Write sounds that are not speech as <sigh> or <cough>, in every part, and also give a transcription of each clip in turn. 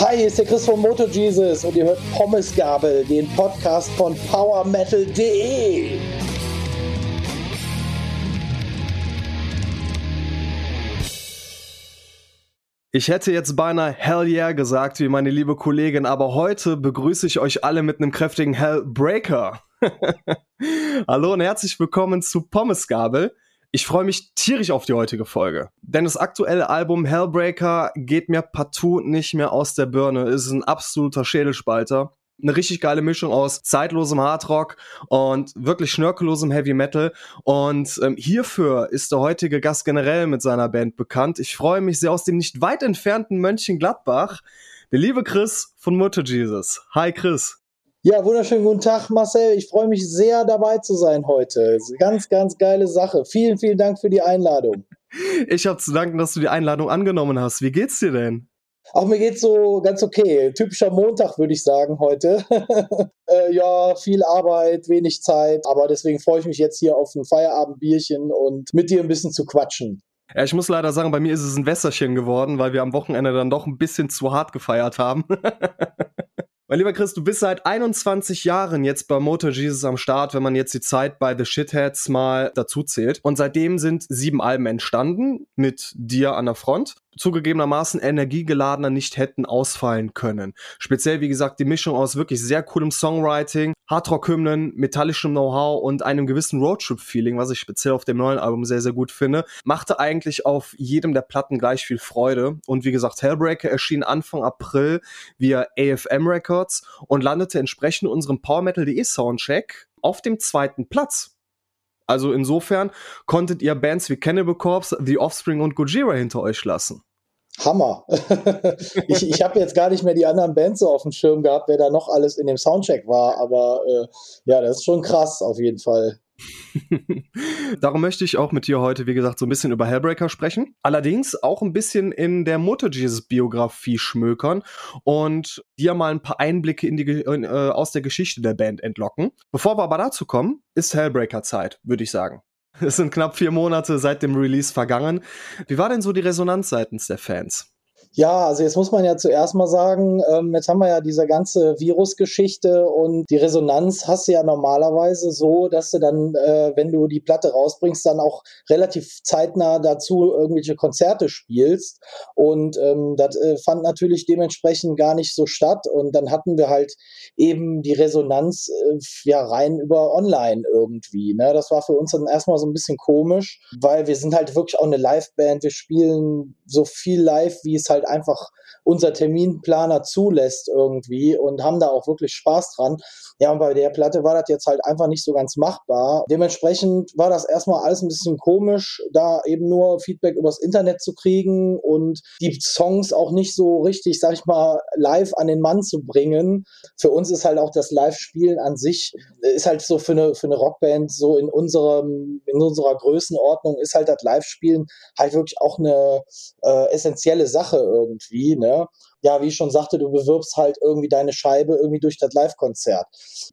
Hi, hier ist der Chris von Moto Jesus und ihr hört Pommesgabel, den Podcast von PowerMetal.de. Ich hätte jetzt beinahe Hell yeah gesagt, wie meine liebe Kollegin, aber heute begrüße ich euch alle mit einem kräftigen Hellbreaker. <laughs> Hallo und herzlich willkommen zu Pommesgabel. Ich freue mich tierisch auf die heutige Folge, denn das aktuelle Album Hellbreaker geht mir partout nicht mehr aus der Birne. Es ist ein absoluter Schädelspalter eine richtig geile Mischung aus zeitlosem Hardrock und wirklich schnörkellosem Heavy Metal. Und ähm, hierfür ist der heutige Gast generell mit seiner Band bekannt. Ich freue mich sehr aus dem nicht weit entfernten Mönchengladbach. Der liebe Chris von Mutter Jesus. Hi Chris. Ja, wunderschönen guten Tag, Marcel. Ich freue mich sehr, dabei zu sein heute. Ganz, ganz geile Sache. Vielen, vielen Dank für die Einladung. <laughs> Ich habe zu danken, dass du die Einladung angenommen hast. Wie geht's dir denn? Auch mir geht's so ganz okay. Typischer Montag, würde ich sagen, heute. <laughs> äh, ja, viel Arbeit, wenig Zeit, aber deswegen freue ich mich jetzt hier auf ein Feierabendbierchen und mit dir ein bisschen zu quatschen. Ja, ich muss leider sagen, bei mir ist es ein Wässerchen geworden, weil wir am Wochenende dann doch ein bisschen zu hart gefeiert haben. <laughs> Mein lieber Chris, du bist seit 21 Jahren jetzt bei Motor Jesus am Start, wenn man jetzt die Zeit bei The Shitheads mal dazu zählt. Und seitdem sind sieben Alben entstanden mit dir an der Front zugegebenermaßen energiegeladener nicht hätten ausfallen können. Speziell, wie gesagt, die Mischung aus wirklich sehr coolem Songwriting, Hardrock-Hymnen, metallischem Know-how und einem gewissen Roadtrip-Feeling, was ich speziell auf dem neuen Album sehr, sehr gut finde, machte eigentlich auf jedem der Platten gleich viel Freude. Und wie gesagt, Hellbreaker erschien Anfang April via AFM Records und landete entsprechend unserem Power Metal.de Soundcheck auf dem zweiten Platz. Also insofern konntet ihr Bands wie Cannibal Corpse, The Offspring und Gojira hinter euch lassen. Hammer. <laughs> ich ich habe jetzt gar nicht mehr die anderen Bands so auf dem Schirm gehabt, wer da noch alles in dem Soundcheck war, aber äh, ja, das ist schon krass auf jeden Fall. <laughs> Darum möchte ich auch mit dir heute, wie gesagt, so ein bisschen über Hellbreaker sprechen. Allerdings auch ein bisschen in der Motor Jesus Biografie schmökern und dir mal ein paar Einblicke in die, äh, aus der Geschichte der Band entlocken. Bevor wir aber dazu kommen, ist Hellbreaker Zeit, würde ich sagen. Es sind knapp vier Monate seit dem Release vergangen. Wie war denn so die Resonanz seitens der Fans? Ja, also jetzt muss man ja zuerst mal sagen, ähm, jetzt haben wir ja diese ganze Virusgeschichte und die Resonanz hast du ja normalerweise so, dass du dann, äh, wenn du die Platte rausbringst, dann auch relativ zeitnah dazu irgendwelche Konzerte spielst. Und ähm, das äh, fand natürlich dementsprechend gar nicht so statt. Und dann hatten wir halt eben die Resonanz äh, ja rein über online irgendwie. Ne? Das war für uns dann erstmal so ein bisschen komisch, weil wir sind halt wirklich auch eine Liveband. Wir spielen so viel live, wie es halt halt einfach unser Terminplaner zulässt irgendwie und haben da auch wirklich Spaß dran. Ja, und bei der Platte war das jetzt halt einfach nicht so ganz machbar. Dementsprechend war das erstmal alles ein bisschen komisch, da eben nur Feedback übers Internet zu kriegen und die Songs auch nicht so richtig, sag ich mal, live an den Mann zu bringen. Für uns ist halt auch das Live-Spielen an sich, ist halt so für eine, für eine Rockband so in unserem, in unserer Größenordnung ist halt das Live-Spielen halt wirklich auch eine äh, essentielle Sache irgendwie, ne? Ja, wie ich schon sagte, du bewirbst halt irgendwie deine Scheibe irgendwie durch das Live-Konzert.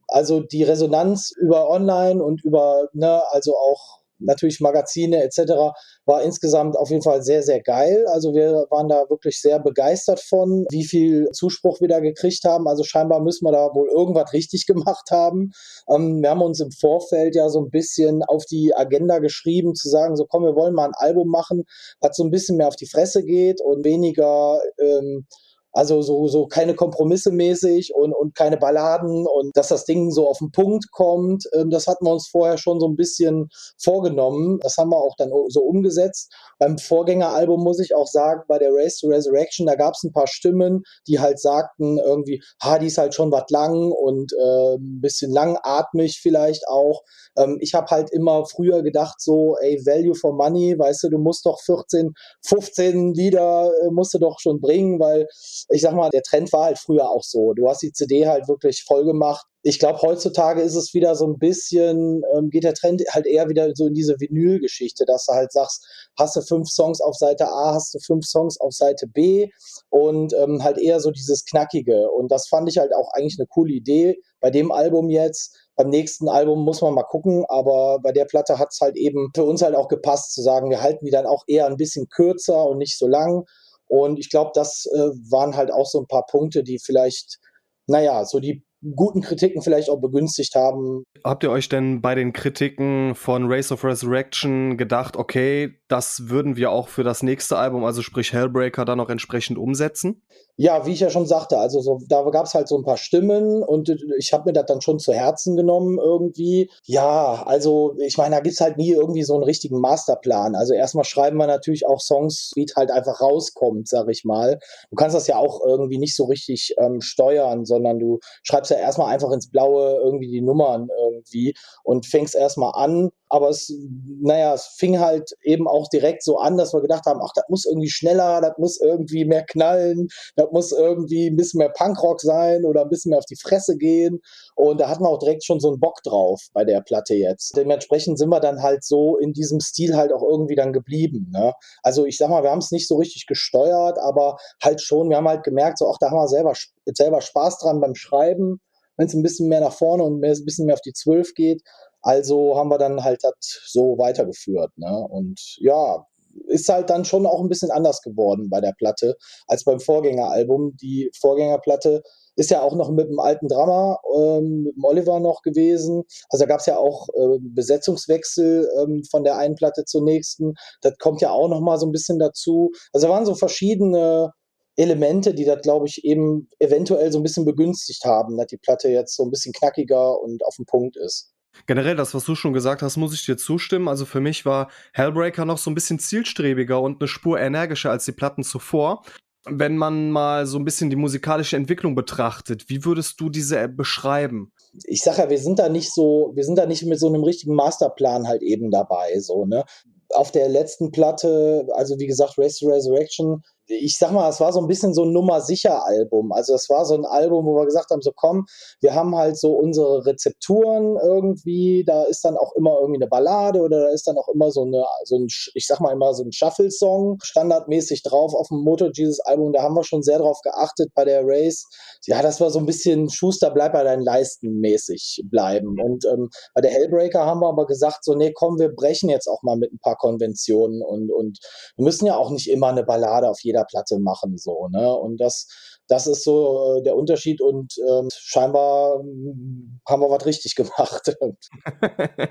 Also die Resonanz über online und über, ne, also auch natürlich Magazine etc. war insgesamt auf jeden Fall sehr, sehr geil. Also wir waren da wirklich sehr begeistert von, wie viel Zuspruch wir da gekriegt haben. Also scheinbar müssen wir da wohl irgendwas richtig <laughs> gemacht haben. Ähm, wir haben uns im Vorfeld ja so ein bisschen auf die Agenda geschrieben, zu sagen, so komm, wir wollen mal ein Album machen, was so ein bisschen mehr auf die Fresse geht und weniger ähm, also so, so keine Kompromisse mäßig und, und keine Balladen und dass das Ding so auf den Punkt kommt. Ähm, das hatten wir uns vorher schon so ein bisschen vorgenommen. Das haben wir auch dann so umgesetzt. Beim Vorgängeralbum muss ich auch sagen, bei der Race to Resurrection, da gab es ein paar Stimmen, die halt sagten irgendwie, ha, die ist halt schon was lang und äh, ein bisschen langatmig vielleicht auch. Ähm, ich habe halt immer früher gedacht, so, ey, Value for Money, weißt du, du musst doch 14, 15 Lieder äh, musst du doch schon bringen, weil ich sag mal, der Trend war halt früher auch so. Du hast die CD halt wirklich voll gemacht. Ich glaube, heutzutage ist es wieder so ein bisschen, ähm, geht der Trend halt eher wieder so in diese Vinyl-Geschichte, dass du halt sagst, hast du fünf Songs auf Seite A, hast du fünf Songs auf Seite B und ähm, halt eher so dieses Knackige. Und das fand ich halt auch eigentlich eine coole Idee bei dem Album jetzt beim nächsten Album muss man mal gucken, aber bei der Platte hat es halt eben für uns halt auch gepasst zu sagen, wir halten die dann auch eher ein bisschen kürzer und nicht so lang Und ich glaube, das äh, waren halt auch so ein paar Punkte, die vielleicht, naja, so die guten Kritiken vielleicht auch begünstigt haben. Habt ihr euch denn bei den Kritiken von Race of Resurrection gedacht, okay, das würden wir auch für das nächste Album, also sprich Hellbreaker, dann auch entsprechend umsetzen? Ja, wie ich ja schon sagte, also so, da gab es halt so ein paar Stimmen und ich habe mir das dann schon zu Herzen genommen irgendwie. Ja, also ich meine, da gibt's halt nie irgendwie so einen richtigen Masterplan. Also erstmal schreiben wir natürlich auch Songs, wie es halt einfach rauskommt, sag ich mal. Du kannst das ja auch irgendwie nicht so richtig ähm, steuern, sondern du schreibst ja erstmal einfach ins Blaue irgendwie die Nummern irgendwie und fängst erstmal an aber es, naja, es fing halt eben auch direkt so an, dass wir gedacht haben, ach, das muss irgendwie schneller, das muss irgendwie mehr knallen, das muss irgendwie ein bisschen mehr Punkrock sein oder ein bisschen mehr auf die Fresse gehen. Und da hatten wir auch direkt schon so einen Bock drauf bei der Platte jetzt. Dementsprechend sind wir dann halt so in diesem Stil halt auch irgendwie dann geblieben. Ne? Also ich sag mal, wir haben es nicht so richtig gesteuert, aber halt schon, wir haben halt gemerkt, so, ach, da haben wir selber, selber Spaß dran beim Schreiben wenn es ein bisschen mehr nach vorne und mehr, ein bisschen mehr auf die Zwölf geht. Also haben wir dann halt das so weitergeführt. Ne? Und ja, ist halt dann schon auch ein bisschen anders geworden bei der Platte als beim Vorgängeralbum. Die Vorgängerplatte ist ja auch noch mit dem alten Drama, ähm, mit dem Oliver noch gewesen. Also da gab es ja auch äh, Besetzungswechsel ähm, von der einen Platte zur nächsten. Das kommt ja auch noch mal so ein bisschen dazu. Also da waren so verschiedene Elemente, die das, glaube ich, eben eventuell so ein bisschen begünstigt haben, dass die Platte jetzt so ein bisschen knackiger und auf dem Punkt ist. Generell, das, was du schon gesagt hast, muss ich dir zustimmen. Also für mich war Hellbreaker noch so ein bisschen zielstrebiger und eine Spur energischer als die Platten zuvor. Wenn man mal so ein bisschen die musikalische Entwicklung betrachtet, wie würdest du diese beschreiben? Ich sage ja, wir sind da nicht so, wir sind da nicht mit so einem richtigen Masterplan halt eben dabei, so, ne? Auf der letzten Platte, also wie gesagt, Race to Resurrection, ich sag mal, es war so ein bisschen so ein Nummer-sicher-Album. Also es war so ein Album, wo wir gesagt haben, so komm, wir haben halt so unsere Rezepturen irgendwie, da ist dann auch immer irgendwie eine Ballade oder da ist dann auch immer so eine, so ein, ich sag mal immer so ein Shuffle-Song standardmäßig drauf auf dem Motor Jesus Album. Da haben wir schon sehr drauf geachtet bei der Race. Ja, das war so ein bisschen Schuster, bleib bei deinen Leisten mäßig bleiben. Und ähm, bei der Hellbreaker haben wir aber gesagt, so nee, komm, wir brechen jetzt auch mal mit ein paar Konventionen und, und wir müssen ja auch nicht immer eine Ballade auf jeder jeder Platte machen, so, ne? Und das, das ist so äh, der Unterschied und ähm, scheinbar hm, haben wir was richtig <laughs> gemacht.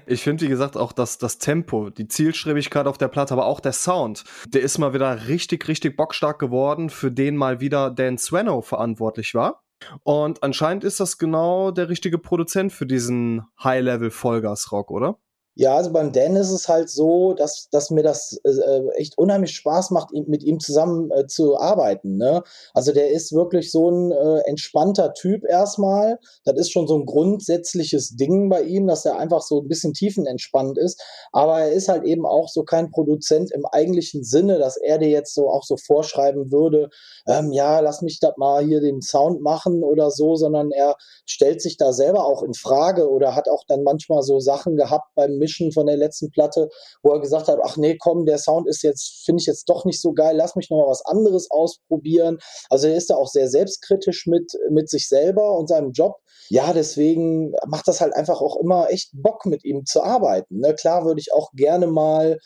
ich finde, wie gesagt, auch das, das Tempo, die Zielstrebigkeit auf der Platte, aber auch der Sound, der ist mal wieder richtig, richtig bockstark geworden, für den mal wieder Dan Sweno verantwortlich war. Und anscheinend ist das genau der richtige Produzent für diesen High-Level-Vollgas-Rock, oder? Ja, also beim Dan ist es halt so, dass, dass mir das äh, echt unheimlich Spaß macht, mit ihm zusammen äh, zu arbeiten. Ne? Also der ist wirklich so ein äh, entspannter Typ erstmal. Das ist schon so ein grundsätzliches Ding bei ihm, dass er einfach so ein bisschen tiefenentspannt ist. Aber er ist halt eben auch so kein Produzent im eigentlichen Sinne, dass er dir jetzt so auch so vorschreiben würde, ähm, ja, lass mich das mal hier den Sound machen oder so, sondern er stellt sich da selber auch in Frage oder hat auch dann manchmal so Sachen gehabt beim Mischen von der letzten Platte, wo er gesagt hat, ach nee, komm, der Sound ist jetzt, finde ich jetzt doch nicht so geil, lass mich noch mal was anderes ausprobieren. Also er ist da auch sehr selbstkritisch mit, mit sich selber und seinem Job. Ja, deswegen macht das halt einfach auch immer echt Bock, mit ihm zu arbeiten. Ne? Klar würde ich auch gerne mal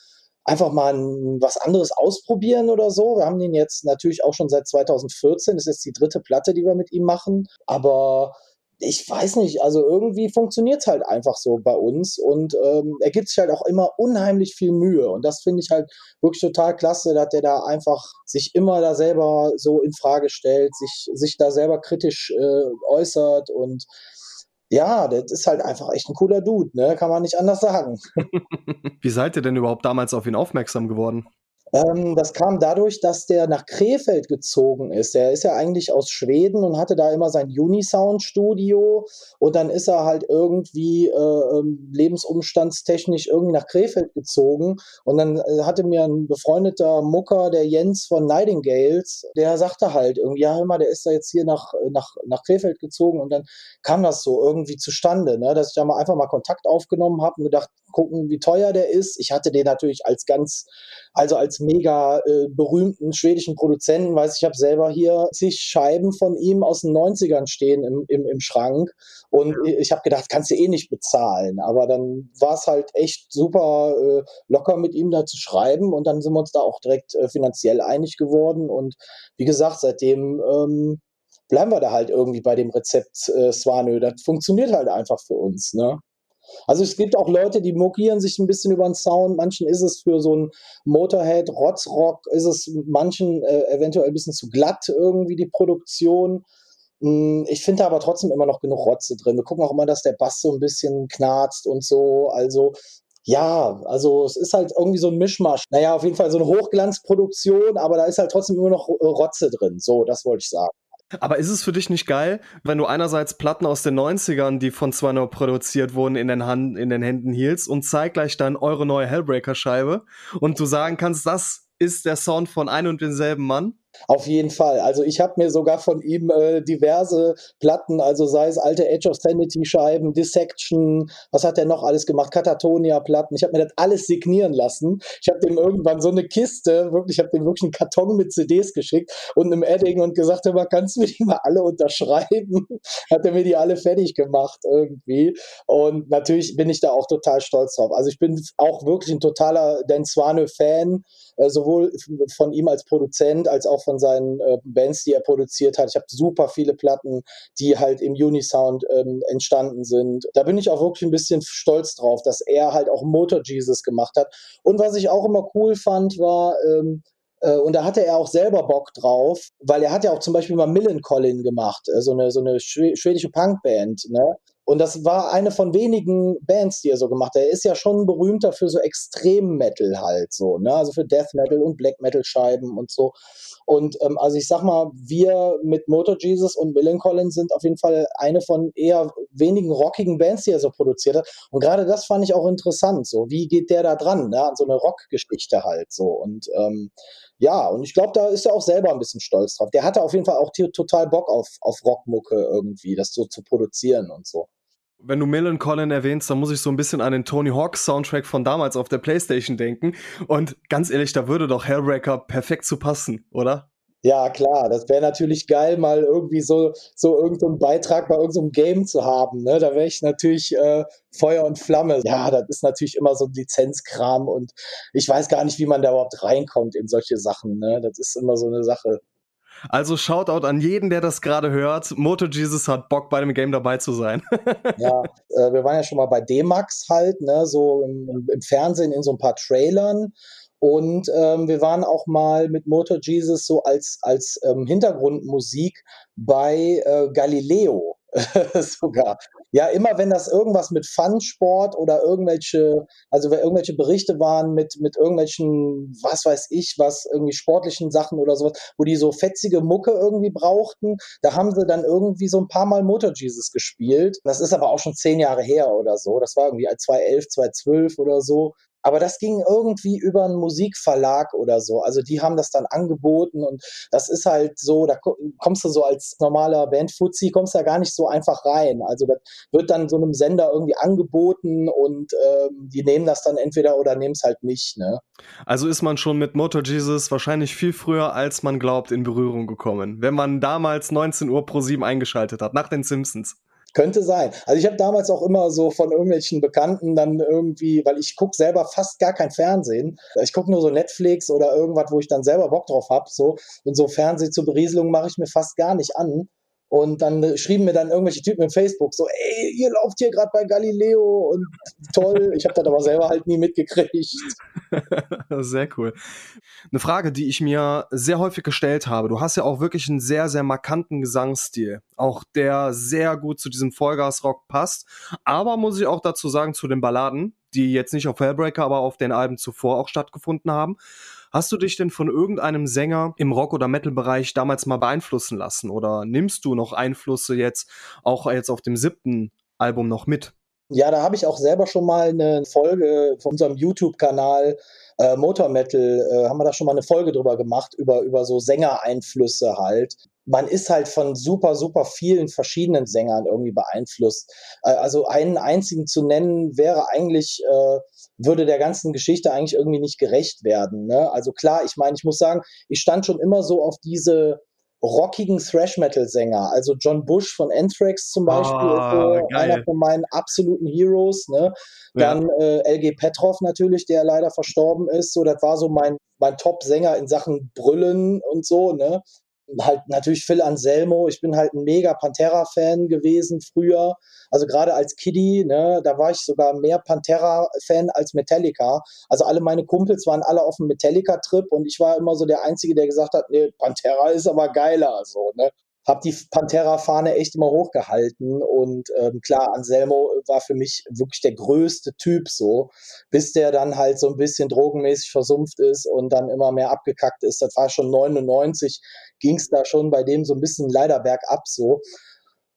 einfach mal was anderes ausprobieren oder so. Wir haben den jetzt natürlich auch schon seit 2014. Das ist jetzt die dritte Platte, die wir mit ihm machen. Aber ich weiß nicht, also irgendwie funktioniert es halt einfach so bei uns und ähm, er gibt sich halt auch immer unheimlich viel Mühe und das finde ich halt wirklich total klasse, dass der da einfach sich immer da selber so in Frage stellt, sich, sich da selber kritisch äh, äußert und ja, das ist halt einfach echt ein cooler Dude, ne? Kann man nicht anders sagen. <laughs> Wie seid ihr denn überhaupt damals auf ihn aufmerksam geworden? Ähm, das kam dadurch, dass der nach Krefeld gezogen ist. Der ist ja eigentlich aus Schweden und hatte da immer sein Unisound-Studio. Und dann ist er halt irgendwie äh, ähm, lebensumstandstechnisch irgendwie nach Krefeld gezogen. Und dann äh, hatte mir ein befreundeter Mucker, der Jens von Nightingales, der sagte halt irgendwie, ja, hör mal, der ist da jetzt hier nach, nach, nach Krefeld gezogen. Und dann kam das so irgendwie zustande, ne, dass ich da mal einfach mal Kontakt aufgenommen habe und gedacht, gucken, wie teuer der ist. Ich hatte den natürlich als ganz, also als mega äh, berühmten schwedischen Produzenten, weiß ich habe selber hier zig Scheiben von ihm aus den 90ern stehen im, im, im Schrank. Und ich habe gedacht, kannst du eh nicht bezahlen. Aber dann war es halt echt super äh, locker mit ihm da zu schreiben. Und dann sind wir uns da auch direkt äh, finanziell einig geworden. Und wie gesagt, seitdem ähm, bleiben wir da halt irgendwie bei dem Rezept äh, Swanö. Das funktioniert halt einfach für uns. Ne? Also es gibt auch Leute, die mokieren sich ein bisschen über den Sound. Manchen ist es für so ein Motorhead, Rotzrock, ist es manchen äh, eventuell ein bisschen zu glatt irgendwie die Produktion. Hm, ich finde aber trotzdem immer noch genug Rotze drin. Wir gucken auch immer, dass der Bass so ein bisschen knarzt und so. Also ja, also es ist halt irgendwie so ein Mischmasch. Naja, auf jeden Fall so eine Hochglanzproduktion, aber da ist halt trotzdem immer noch Rotze drin. So, das wollte ich sagen. Aber ist es für dich nicht geil, wenn du einerseits Platten aus den 90ern, die von Zwano produziert wurden, in den, Hand, in den Händen hielst und zeitgleich dann eure neue Hellbreaker-Scheibe und du sagen kannst, das ist der Sound von ein und denselben Mann? Auf jeden Fall. Also ich habe mir sogar von ihm äh, diverse Platten, also sei es alte Edge of Sanity Scheiben, Dissection, was hat er noch alles gemacht, Katatonia Platten. Ich habe mir das alles signieren lassen. Ich habe dem irgendwann so eine Kiste, wirklich, ich habe dem wirklich einen Karton mit CDs geschickt und einem Edding und gesagt, immer kannst du mir die mal alle unterschreiben? <laughs> hat er mir die alle fertig gemacht irgendwie. Und natürlich bin ich da auch total stolz drauf. Also ich bin auch wirklich ein totaler Dan Swane Fan, äh, sowohl von ihm als Produzent als auch von seinen äh, Bands, die er produziert hat. Ich habe super viele Platten, die halt im Unisound ähm, entstanden sind. Da bin ich auch wirklich ein bisschen stolz drauf, dass er halt auch Motor Jesus gemacht hat. Und was ich auch immer cool fand, war, ähm, äh, und da hatte er auch selber Bock drauf, weil er hat ja auch zum Beispiel mal Millen Collin gemacht, äh, so eine, so eine schwedische Punkband, ne? Und das war eine von wenigen Bands, die er so gemacht hat. Er ist ja schon berühmter für so Extrem-Metal halt so, ne? Also für Death Metal und Black Metal Scheiben und so. Und ähm, also ich sag mal, wir mit Motor Jesus und Millen sind auf jeden Fall eine von eher wenigen rockigen Bands, die er so produziert hat. Und gerade das fand ich auch interessant. So, wie geht der da dran, ne? An so eine Rockgeschichte halt so. Und ähm, ja, und ich glaube, da ist er auch selber ein bisschen stolz drauf. Der hatte auf jeden Fall auch total Bock auf, auf Rockmucke irgendwie, das so zu produzieren und so. Wenn du Millen Collin erwähnst, dann muss ich so ein bisschen an den Tony Hawk Soundtrack von damals auf der Playstation denken. Und ganz ehrlich, da würde doch Hellbreaker perfekt zu passen, oder? Ja, klar, das wäre natürlich geil, mal irgendwie so, so irgendeinen Beitrag bei irgendeinem Game zu haben. Ne? Da wäre ich natürlich äh, Feuer und Flamme. Ja, das ist natürlich immer so ein Lizenzkram und ich weiß gar nicht, wie man da überhaupt reinkommt in solche Sachen. Ne? Das ist immer so eine Sache. Also Shoutout an jeden, der das gerade hört. Moto Jesus hat Bock, bei dem Game dabei zu sein. <laughs> ja, äh, wir waren ja schon mal bei D-Max halt, ne, so im, im, Fernsehen in so ein paar Trailern. Und ähm, wir waren auch mal mit Motor Jesus so als, als ähm, Hintergrundmusik bei äh, Galileo <laughs> sogar. Ja, immer wenn das irgendwas mit Fun-Sport oder irgendwelche, also wenn irgendwelche Berichte waren mit, mit irgendwelchen, was weiß ich, was, irgendwie sportlichen Sachen oder sowas, wo die so fetzige Mucke irgendwie brauchten, da haben sie dann irgendwie so ein paar Mal Motor Jesus gespielt. Das ist aber auch schon zehn Jahre her oder so. Das war irgendwie 2011, 2012 oder so. Aber das ging irgendwie über einen Musikverlag oder so. Also die haben das dann angeboten und das ist halt so, da kommst du so als normaler Bandfuzzi, kommst da gar nicht so einfach rein. Also das wird dann so einem Sender irgendwie angeboten und ähm, die nehmen das dann entweder oder nehmen es halt nicht. Ne? Also ist man schon mit Motor Jesus wahrscheinlich viel früher, als man glaubt, in Berührung gekommen, wenn man damals 19 Uhr pro 7 eingeschaltet hat, nach den Simpsons. Könnte sein. Also ich habe damals auch immer so von irgendwelchen Bekannten dann irgendwie, weil ich gucke selber fast gar kein Fernsehen. Ich gucke nur so Netflix oder irgendwas, wo ich dann selber Bock drauf habe. So. Und so Fernseh zur Berieselung mache ich mir fast gar nicht an. Und dann schrieben mir dann irgendwelche Typen im Facebook so, ey, ihr lauft hier gerade bei Galileo und toll. Ich habe das aber selber halt nie mitgekriegt. <laughs> sehr cool. Eine Frage, die ich mir sehr häufig gestellt habe. Du hast ja auch wirklich einen sehr, sehr markanten Gesangsstil. Auch der sehr gut zu diesem Vollgasrock passt. Aber muss ich auch dazu sagen, zu den Balladen, die jetzt nicht auf Hellbreaker, aber auf den Alben zuvor auch stattgefunden haben. Hast du dich denn von irgendeinem Sänger im Rock- oder Metal-Bereich damals mal beeinflussen lassen? Oder nimmst du noch Einflüsse jetzt auch jetzt auf dem siebten Album noch mit? Ja, da habe ich auch selber schon mal eine Folge von unserem YouTube-Kanal äh, Motor Metal, äh, haben wir da schon mal eine Folge drüber gemacht, über, über so Sängereinflüsse halt man ist halt von super, super vielen verschiedenen Sängern irgendwie beeinflusst. Äh, also einen einzigen zu nennen, wäre eigentlich, äh, würde der ganzen Geschichte eigentlich irgendwie nicht gerecht werden. Ne? Also klar, ich meine, ich muss sagen, ich stand schon immer so auf diese rockigen Thrash-Metal-Sänger. Also John Bush von Anthrax zum Beispiel, oh, ist so einer von meinen absoluten Heroes. Ne? Dann ja. äh, LG Petrov natürlich, der leider verstorben ist. So, das war so mein, mein Top-Sänger in Sachen Brüllen und so. Ne? Halt natürlich Phil Anselmo. Ich bin halt ein mega Pantera-Fan gewesen früher. Also gerade als Kiddie, ne, da war ich sogar mehr Pantera-Fan als Metallica. Also alle meine Kumpels waren alle auf dem Metallica-Trip und ich war immer so der Einzige, der gesagt hat, nee, Pantera ist aber geiler. So, ne? Habe die Pantera-Fahne echt immer hochgehalten und ähm, klar, Anselmo war für mich wirklich der größte Typ so, bis der dann halt so ein bisschen drogenmäßig versumpft ist und dann immer mehr abgekackt ist. Das war schon 99, ging es da schon bei dem so ein bisschen leider bergab so.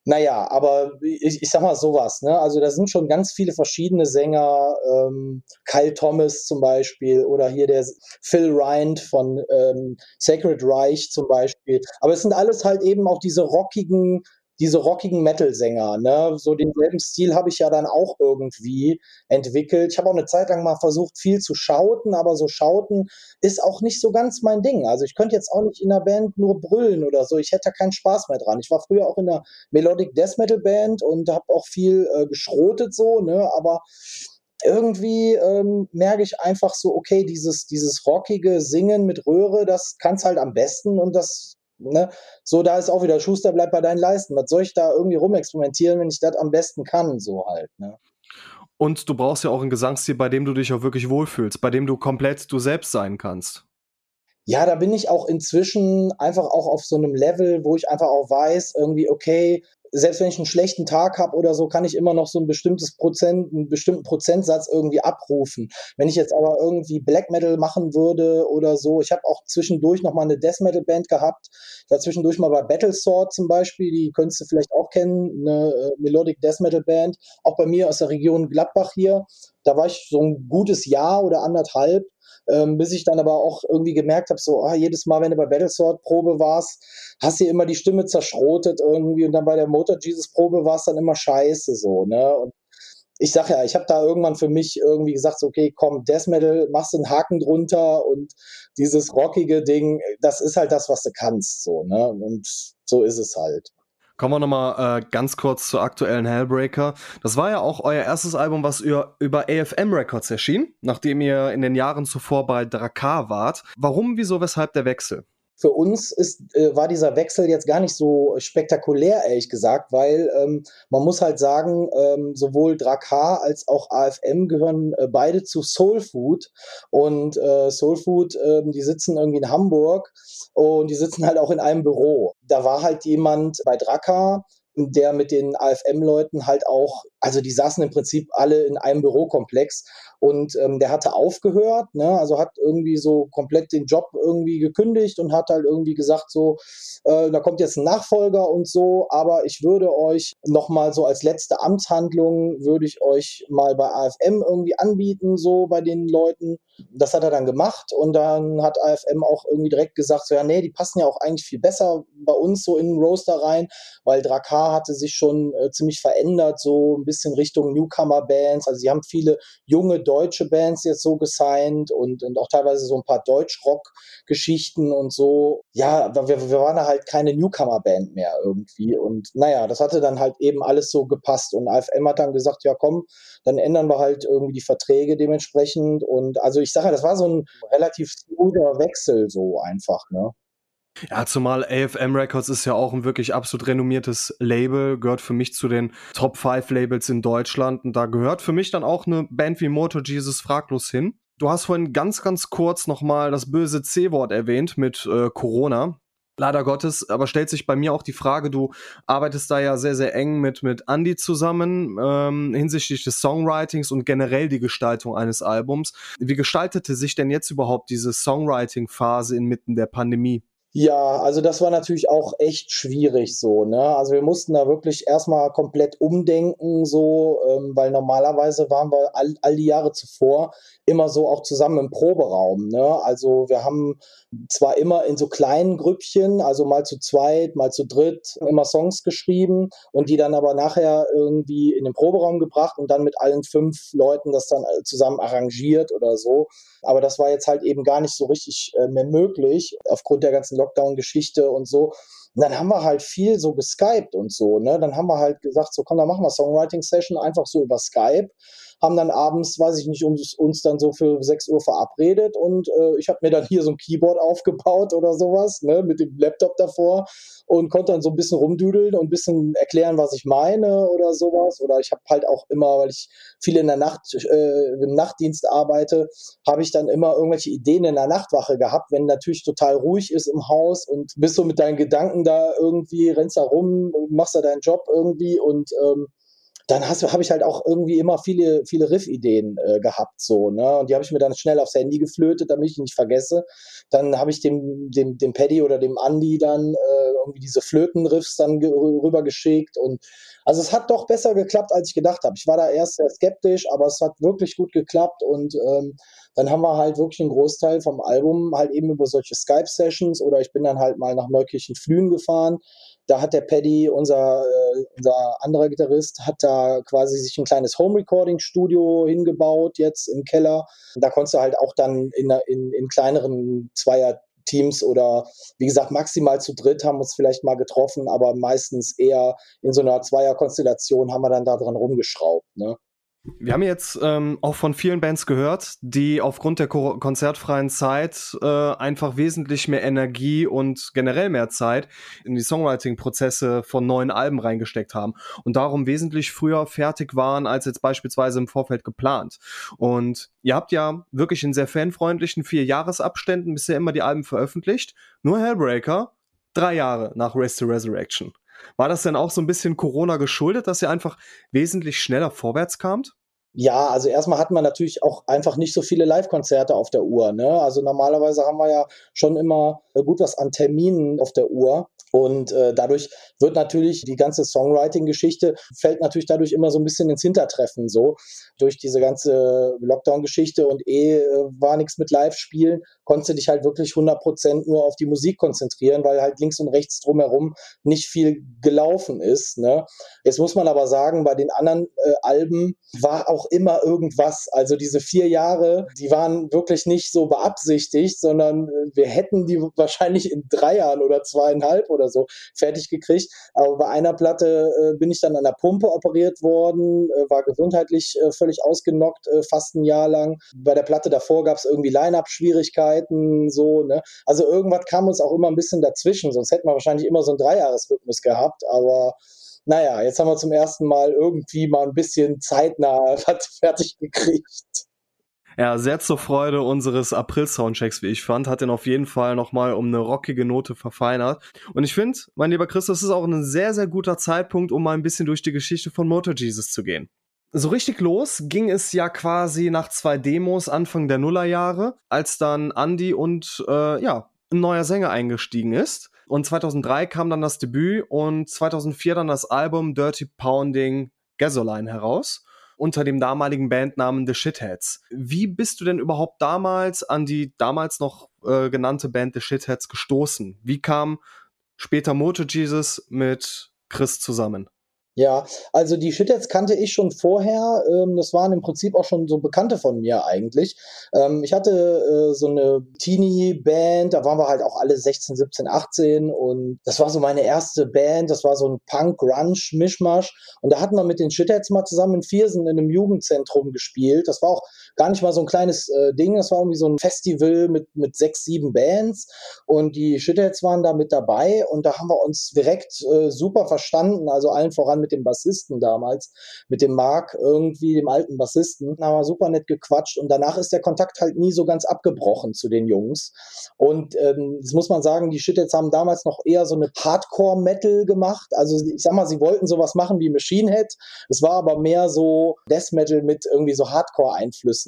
Naja, aber ich, ich sag mal sowas, ne? Also da sind schon ganz viele verschiedene Sänger, ähm, Kyle Thomas zum Beispiel oder hier der Phil Rind von ähm, Sacred Reich zum Beispiel. Aber es sind alles halt eben auch diese rockigen diese rockigen Metal-Sänger, ne? So denselben Stil habe ich ja dann auch irgendwie entwickelt. Ich habe auch eine Zeit lang mal versucht, viel zu schauten, aber so schauten ist auch nicht so ganz mein Ding. Also ich könnte jetzt auch nicht in der Band nur brüllen oder so. Ich hätte da keinen Spaß mehr dran. Ich war früher auch in der Melodic Death Metal Band und habe auch viel äh, geschrotet so, ne? Aber irgendwie ähm, merke ich einfach so, okay, dieses, dieses rockige Singen mit Röhre, das kann es halt am besten und das Ne? So, da ist auch wieder Schuster bleibt bei deinen Leisten. Was soll ich da irgendwie rumexperimentieren, wenn ich das am besten kann, so halt. Ne? Und du brauchst ja auch einen Gesangsstil, bei dem du dich auch wirklich wohlfühlst, bei dem du komplett du selbst sein kannst. Ja, da bin ich auch inzwischen einfach auch auf so einem Level, wo ich einfach auch weiß, irgendwie, okay, selbst wenn ich einen schlechten Tag habe oder so, kann ich immer noch so ein bestimmtes Prozent, einen bestimmten Prozentsatz irgendwie abrufen. Wenn ich jetzt aber irgendwie Black Metal machen würde oder so, ich habe auch zwischendurch noch mal eine Death Metal Band gehabt. Ich war zwischendurch mal bei Battle Sword zum Beispiel, die könntest du vielleicht auch kennen, eine äh, Melodic Death Metal Band, auch bei mir aus der Region Gladbach hier. Da war ich so ein gutes Jahr oder anderthalb ähm, bis ich dann aber auch irgendwie gemerkt habe, so ah, jedes Mal, wenn du bei Battlesword Probe warst, hast du immer die Stimme zerschrotet irgendwie und dann bei der Motor Jesus Probe war es dann immer scheiße so, ne? Und ich sag ja, ich habe da irgendwann für mich irgendwie gesagt, so, okay, komm, Death Metal, machst einen Haken drunter und dieses rockige Ding, das ist halt das, was du kannst, so, ne? Und so ist es halt. Kommen wir nochmal äh, ganz kurz zur aktuellen Hellbreaker. Das war ja auch euer erstes Album, was über, über AFM Records erschien, nachdem ihr in den Jahren zuvor bei Drakar wart. Warum, wieso, weshalb der Wechsel? Für uns ist, äh, war dieser Wechsel jetzt gar nicht so spektakulär, ehrlich gesagt, weil ähm, man muss halt sagen, ähm, sowohl Drakar als auch AFM gehören äh, beide zu Soul Food. Und äh, Soul Food, äh, die sitzen irgendwie in Hamburg und die sitzen halt auch in einem Büro. Da war halt jemand bei Drakar, der mit den AFM-Leuten halt auch, also die saßen im Prinzip alle in einem Bürokomplex und ähm, der hatte aufgehört, ne? also hat irgendwie so komplett den Job irgendwie gekündigt und hat halt irgendwie gesagt, so, äh, da kommt jetzt ein Nachfolger und so, aber ich würde euch nochmal so als letzte Amtshandlung, würde ich euch mal bei AFM irgendwie anbieten, so bei den Leuten. Das hat er dann gemacht und dann hat AFM auch irgendwie direkt gesagt, so, ja, nee, die passen ja auch eigentlich viel besser bei uns so in den Roaster rein, weil Drakar hatte sich schon äh, ziemlich verändert, so ein bisschen Richtung Newcomer-Bands, also sie haben viele junge deutsche Bands jetzt so gesigned und, und auch teilweise so ein paar Deutsch-Rock-Geschichten und so. Ja, wir, wir waren halt keine Newcomer-Band mehr irgendwie. Und naja, das hatte dann halt eben alles so gepasst. Und AFM hat dann gesagt, ja komm, dann ändern wir halt irgendwie die Verträge dementsprechend. Und also ich sage, das war so ein relativ smoother Wechsel so einfach, ne? Ja, zumal AFM Records ist ja auch ein wirklich absolut renommiertes Label, gehört für mich zu den Top 5 Labels in Deutschland und da gehört für mich dann auch eine Band wie Motor Jesus fraglos hin. Du hast vorhin ganz, ganz kurz nochmal das böse C-Wort erwähnt mit äh, Corona. Leider Gottes, aber stellt sich bei mir auch die Frage, du arbeitest da ja sehr, sehr eng mit, mit Andy zusammen ähm, hinsichtlich des Songwritings und generell die Gestaltung eines Albums. Wie gestaltete sich denn jetzt überhaupt diese Songwriting-Phase inmitten der Pandemie? Ja, also das war natürlich auch echt schwierig so, ne? Also wir mussten da wirklich erstmal komplett umdenken, so, ähm, weil normalerweise waren wir all, all die Jahre zuvor immer so auch zusammen im Proberaum, ne? Also wir haben zwar immer in so kleinen Grüppchen, also mal zu zweit, mal zu dritt, immer Songs geschrieben und die dann aber nachher irgendwie in den Proberaum gebracht und dann mit allen fünf Leuten das dann zusammen arrangiert oder so. Aber das war jetzt halt eben gar nicht so richtig äh, mehr möglich aufgrund der ganzen Lockdown-Geschichte und so. Und dann haben wir halt viel so geskypt und so, ne? Dann haben wir halt gesagt, so komm, dann machen wir Songwriting-Session einfach so über Skype haben dann abends, weiß ich nicht, uns, uns dann so für 6 Uhr verabredet und äh, ich habe mir dann hier so ein Keyboard aufgebaut oder sowas, ne, mit dem Laptop davor und konnte dann so ein bisschen rumdüdeln und ein bisschen erklären, was ich meine oder sowas. Oder ich habe halt auch immer, weil ich viel in der Nacht, äh, im Nachtdienst arbeite, habe ich dann immer irgendwelche Ideen in der Nachtwache gehabt, wenn natürlich total ruhig ist im Haus und bist so mit deinen Gedanken da irgendwie, rennst da rum, machst da deinen Job irgendwie und ähm, dann habe ich halt auch irgendwie immer viele, viele Riff-Ideen äh, gehabt, so, ne? Und die habe ich mir dann schnell aufs Handy geflötet, damit ich nicht vergesse. Dann habe ich dem, dem, dem Paddy oder dem Andy dann äh, irgendwie diese Flötenriffs dann rübergeschickt und also es hat doch besser geklappt, als ich gedacht habe. Ich war da erst sehr skeptisch, aber es hat wirklich gut geklappt und ähm, dann haben wir halt wirklich einen Großteil vom Album halt eben über solche Skype-Sessions oder ich bin dann halt mal nach Neukirchen Flühen gefahren. Da hat der Paddy, unser, äh, unser anderer Gitarrist, hat da quasi sich ein kleines Home-Recording-Studio hingebaut jetzt im Keller. Da konntest du halt auch dann in, in, in kleineren Zweier Teams oder wie gesagt, maximal zu dritt haben uns vielleicht mal getroffen, aber meistens eher in so einer Zweierkonstellation haben wir dann da dran rumgeschraubt. Ne? Wir haben jetzt ähm, auch von vielen Bands gehört, die aufgrund der Ko konzertfreien Zeit äh, einfach wesentlich mehr Energie und generell mehr Zeit in die Songwriting-Prozesse von neuen Alben reingesteckt haben und darum wesentlich früher fertig waren als jetzt beispielsweise im Vorfeld geplant. Und ihr habt ja wirklich in sehr fanfreundlichen vier Jahresabständen bisher immer die Alben veröffentlicht. Nur Hellbreaker drei Jahre nach Race to Resurrection. War das denn auch so ein bisschen Corona geschuldet, dass ihr einfach wesentlich schneller vorwärts kamt? Ja, also erstmal hat man natürlich auch einfach nicht so viele Live-Konzerte auf der Uhr. Ne? Also normalerweise haben wir ja schon immer gut was an Terminen auf der Uhr. Und äh, dadurch wird natürlich die ganze Songwriting-Geschichte fällt natürlich dadurch immer so ein bisschen ins Hintertreffen, so durch diese ganze Lockdown-Geschichte und eh äh, war nichts mit Live-Spielen, konntest du dich halt wirklich 100% nur auf die Musik konzentrieren, weil halt links und rechts drumherum nicht viel gelaufen ist. Ne? Jetzt muss man aber sagen, bei den anderen äh, Alben war auch immer irgendwas. Also diese vier Jahre, die waren wirklich nicht so beabsichtigt, sondern äh, wir hätten die <laughs> wahrscheinlich in drei Jahren oder zweieinhalb oder so fertig gekriegt. Aber bei einer Platte äh, bin ich dann an der Pumpe operiert worden, äh, war gesundheitlich äh, völlig ausgenockt, äh, fast ein Jahr lang. Bei der Platte davor gab es irgendwie Line-Up-Schwierigkeiten, so, ne? Also irgendwas kam uns auch immer ein bisschen dazwischen, sonst hätten wir wahrscheinlich immer so einen Dreijahresrhythmus gehabt, aber naja, jetzt haben wir zum ersten Mal irgendwie mal ein bisschen zeitnah <laughs> fertig gekriegt. Ja, sehr zur Freude unseres April-Soundchecks, wie ich fand, hat den auf jeden Fall nochmal um eine rockige Note verfeinert. Und ich finde, mein lieber Chris, das ist auch ein sehr, sehr guter Zeitpunkt, um mal ein bisschen durch die Geschichte von Motor Jesus zu gehen. So richtig los ging es ja quasi nach zwei Demos Anfang der Nullerjahre, als dann Andy und äh, ja, ein neuer Sänger eingestiegen ist. Und 2003 kam dann das Debüt und 2004 dann das Album Dirty Pounding Gasoline heraus unter dem damaligen Bandnamen The Shitheads. Wie bist du denn überhaupt damals an die damals noch äh, genannte Band The Shitheads gestoßen? Wie kam später Motor Jesus mit Chris zusammen? Ja, also die Shitheads kannte ich schon vorher. Ähm, das waren im Prinzip auch schon so Bekannte von mir eigentlich. Ähm, ich hatte äh, so eine Teenie-Band, da waren wir halt auch alle 16, 17, 18 und das war so meine erste Band. Das war so ein Punk-Grunge-Mischmasch und da hatten wir mit den Shitheads mal zusammen in Viersen in einem Jugendzentrum gespielt. Das war auch gar nicht mal so ein kleines äh, Ding. Das war irgendwie so ein Festival mit, mit sechs, sieben Bands und die Shitheads waren da mit dabei und da haben wir uns direkt äh, super verstanden. Also allen voran mit dem Bassisten damals, mit dem Mark irgendwie, dem alten Bassisten, haben wir super nett gequatscht und danach ist der Kontakt halt nie so ganz abgebrochen zu den Jungs. Und ähm, das muss man sagen, die Shitheads haben damals noch eher so eine Hardcore-Metal gemacht. Also ich sag mal, sie wollten sowas machen wie Machine Head. Es war aber mehr so Death Metal mit irgendwie so Hardcore-Einflüssen.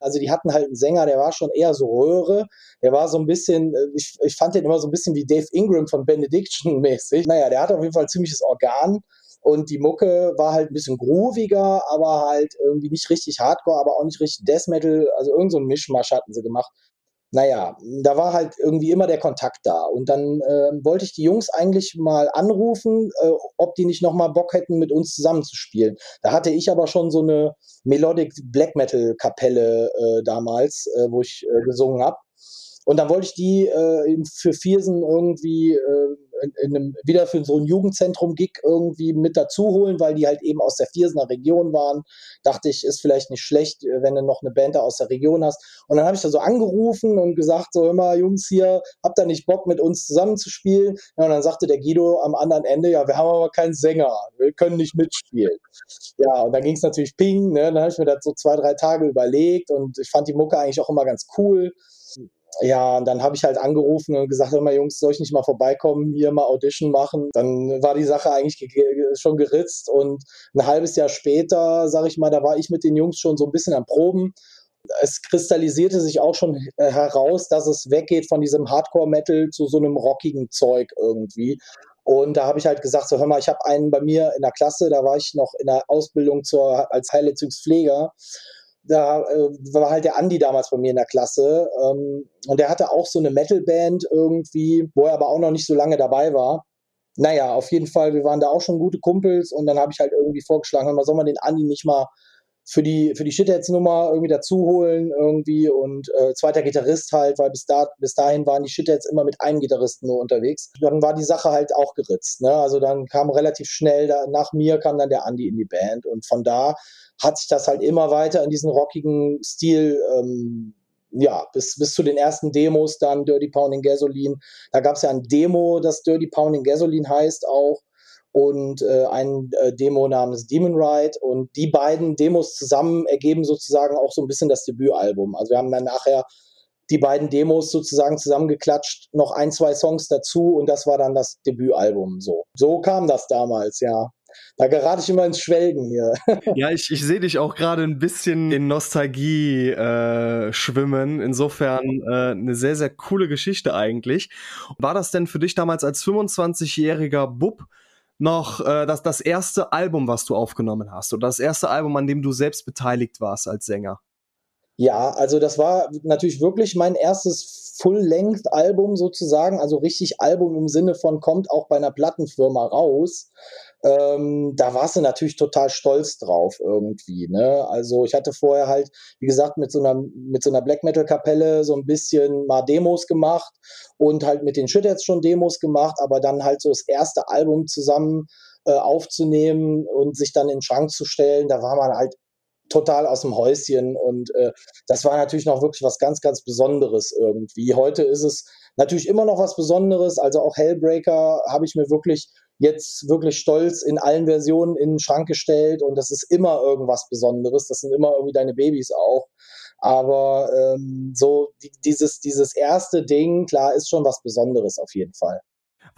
Also die hatten halt einen Sänger, der war schon eher so Röhre. Der war so ein bisschen, äh, ich, ich fand den immer so ein bisschen wie Dave Ingram von Benediction <laughs> mäßig. Naja, der hat auf jeden Fall ziemliches Organ. Und die Mucke war halt ein bisschen grooviger, aber halt irgendwie nicht richtig Hardcore, aber auch nicht richtig Death Metal. Also irgend so ein Mischmasch hatten sie gemacht naja, da war halt irgendwie immer der Kontakt da. Und dann äh, wollte ich die Jungs eigentlich mal anrufen, äh, ob die nicht nochmal Bock hätten, mit uns zusammenzuspielen. Da hatte ich aber schon so eine Melodic Black Metal Kapelle äh, damals, äh, wo ich äh, gesungen habe. Und dann wollte ich die äh, für Viersen irgendwie äh, in, in einem, wieder für so ein Jugendzentrum-Gig irgendwie mit dazu holen, weil die halt eben aus der Viersener Region waren. Dachte ich, ist vielleicht nicht schlecht, äh, wenn du noch eine Band da aus der Region hast. Und dann habe ich da so angerufen und gesagt, so immer, Jungs hier, habt ihr nicht Bock mit uns zusammenzuspielen? Ja, und dann sagte der Guido am anderen Ende, ja, wir haben aber keinen Sänger, wir können nicht mitspielen. Ja, und dann ging es natürlich ping, ne? dann habe ich mir das so zwei, drei Tage überlegt und ich fand die Mucke eigentlich auch immer ganz cool ja, und dann habe ich halt angerufen und gesagt, hör mal Jungs, soll ich nicht mal vorbeikommen, hier mal Audition machen? Dann war die Sache eigentlich schon geritzt und ein halbes Jahr später, sag ich mal, da war ich mit den Jungs schon so ein bisschen am Proben. Es kristallisierte sich auch schon heraus, dass es weggeht von diesem Hardcore-Metal zu so einem rockigen Zeug irgendwie. Und da habe ich halt gesagt, so hör mal, ich habe einen bei mir in der Klasse, da war ich noch in der Ausbildung zur, als Heilleitungspfleger da äh, war halt der Andi damals bei mir in der Klasse ähm, und der hatte auch so eine Metalband irgendwie, wo er aber auch noch nicht so lange dabei war. Naja, auf jeden Fall, wir waren da auch schon gute Kumpels und dann habe ich halt irgendwie vorgeschlagen, soll man den Andi nicht mal für die, für die Shitheads-Nummer irgendwie dazu holen irgendwie und äh, zweiter Gitarrist halt, weil bis, da, bis dahin waren die Shitheads immer mit einem Gitarristen nur unterwegs. Dann war die Sache halt auch geritzt. Ne? Also dann kam relativ schnell, da, nach mir kam dann der Andi in die Band und von da hat sich das halt immer weiter in diesen rockigen Stil ähm, ja, bis, bis zu den ersten Demos dann Dirty Pounding Gasoline. Da gab es ja ein Demo, das Dirty Pounding Gasoline heißt auch und äh, ein äh, Demo namens Demon Ride. Und die beiden Demos zusammen ergeben sozusagen auch so ein bisschen das Debütalbum. Also wir haben dann nachher die beiden Demos sozusagen zusammengeklatscht, noch ein, zwei Songs dazu und das war dann das Debütalbum. So, so kam das damals, ja. Da gerate ich immer ins Schwelgen hier. <laughs> ja, ich, ich sehe dich auch gerade ein bisschen in Nostalgie äh, schwimmen. Insofern äh, eine sehr, sehr coole Geschichte eigentlich. War das denn für dich damals als 25-jähriger Bub noch äh, das, das erste Album, was du aufgenommen hast oder das erste Album, an dem du selbst beteiligt warst als Sänger? Ja, also das war natürlich wirklich mein erstes Full-Length-Album sozusagen, also richtig Album im Sinne von kommt auch bei einer Plattenfirma raus ähm, da warst du natürlich total stolz drauf irgendwie. Ne? Also ich hatte vorher halt, wie gesagt, mit so einer, mit so einer Black Metal Kapelle so ein bisschen mal Demos gemacht und halt mit den Shitheads schon Demos gemacht, aber dann halt so das erste Album zusammen äh, aufzunehmen und sich dann in den Schrank zu stellen, da war man halt total aus dem Häuschen und äh, das war natürlich noch wirklich was ganz, ganz Besonderes irgendwie. Heute ist es natürlich immer noch was Besonderes, also auch Hellbreaker habe ich mir wirklich jetzt wirklich stolz in allen Versionen in den Schrank gestellt und das ist immer irgendwas Besonderes. Das sind immer irgendwie deine Babys auch. Aber ähm, so die, dieses, dieses erste Ding, klar, ist schon was Besonderes auf jeden Fall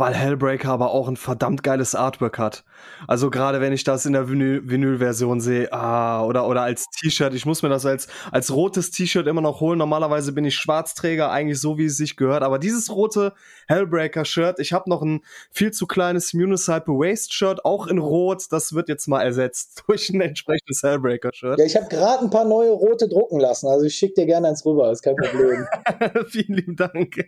weil Hellbreaker aber auch ein verdammt geiles Artwork hat. Also gerade wenn ich das in der Vinyl-Version sehe, ah, oder, oder als T-Shirt, ich muss mir das als, als rotes T-Shirt immer noch holen. Normalerweise bin ich Schwarzträger, eigentlich so, wie es sich gehört. Aber dieses rote Hellbreaker-Shirt, ich habe noch ein viel zu kleines Municipal Waste-Shirt, auch in Rot. Das wird jetzt mal ersetzt <laughs> durch ein entsprechendes Hellbreaker-Shirt. Ja, ich habe gerade ein paar neue rote drucken lassen. Also ich schicke dir gerne eins rüber, ist kein Problem. <laughs> Vielen lieben Dank.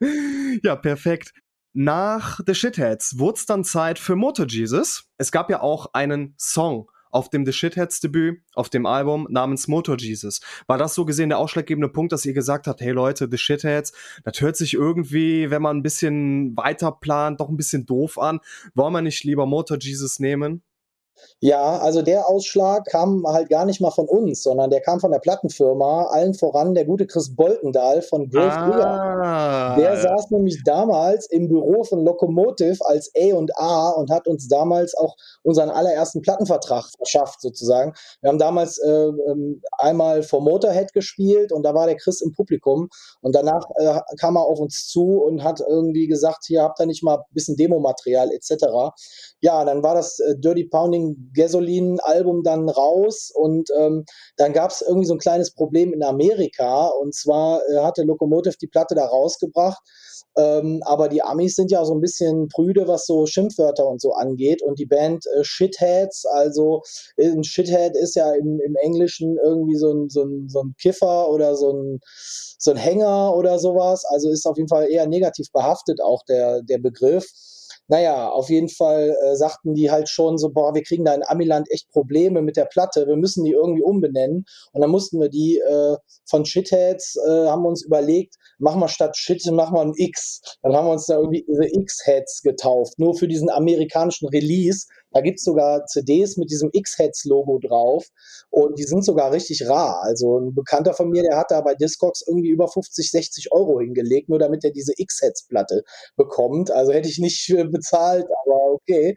<laughs> ja, perfekt nach The Shitheads wurde es dann Zeit für Motor Jesus. Es gab ja auch einen Song auf dem The Shitheads Debüt, auf dem Album namens Motor Jesus. War das so gesehen der ausschlaggebende Punkt, dass ihr gesagt habt, hey Leute, The Shitheads, das hört sich irgendwie, wenn man ein bisschen weiter plant, doch ein bisschen doof an. Wollen wir nicht lieber Motor Jesus nehmen? Ja, also der Ausschlag kam halt gar nicht mal von uns, sondern der kam von der Plattenfirma, allen voran der gute Chris Boltendahl von Grove ah. Der saß nämlich damals im Büro von Locomotive als A&A und hat uns damals auch unseren allerersten Plattenvertrag verschafft sozusagen. Wir haben damals äh, ähm, einmal vor Motorhead gespielt und da war der Chris im Publikum und danach äh, kam er auf uns zu und hat irgendwie gesagt, hier habt ihr nicht mal ein bisschen Demomaterial etc. Ja, dann war das äh, Dirty Pounding Gasoline-Album dann raus und ähm, dann gab es irgendwie so ein kleines Problem in Amerika und zwar äh, hatte Locomotive die Platte da rausgebracht. Ähm, aber die Amis sind ja so ein bisschen prüde, was so Schimpfwörter und so angeht. Und die Band äh, Shitheads, also ein Shithead ist ja im, im Englischen irgendwie so ein, so, ein, so ein Kiffer oder so ein, so ein Hänger oder sowas. Also ist auf jeden Fall eher negativ behaftet auch der, der Begriff. Naja, auf jeden Fall äh, sagten die halt schon so, boah, wir kriegen da in Amiland echt Probleme mit der Platte, wir müssen die irgendwie umbenennen. Und dann mussten wir die äh, von Shitheads, äh, haben uns überlegt, machen wir statt Shit, machen wir ein X. Dann haben wir uns da irgendwie diese X-Heads getauft, nur für diesen amerikanischen Release. Da gibt's sogar CDs mit diesem X-Heads-Logo drauf und die sind sogar richtig rar. Also ein Bekannter von mir, der hat da bei Discogs irgendwie über 50, 60 Euro hingelegt, nur damit er diese X-Heads-Platte bekommt. Also hätte ich nicht bezahlt, aber okay.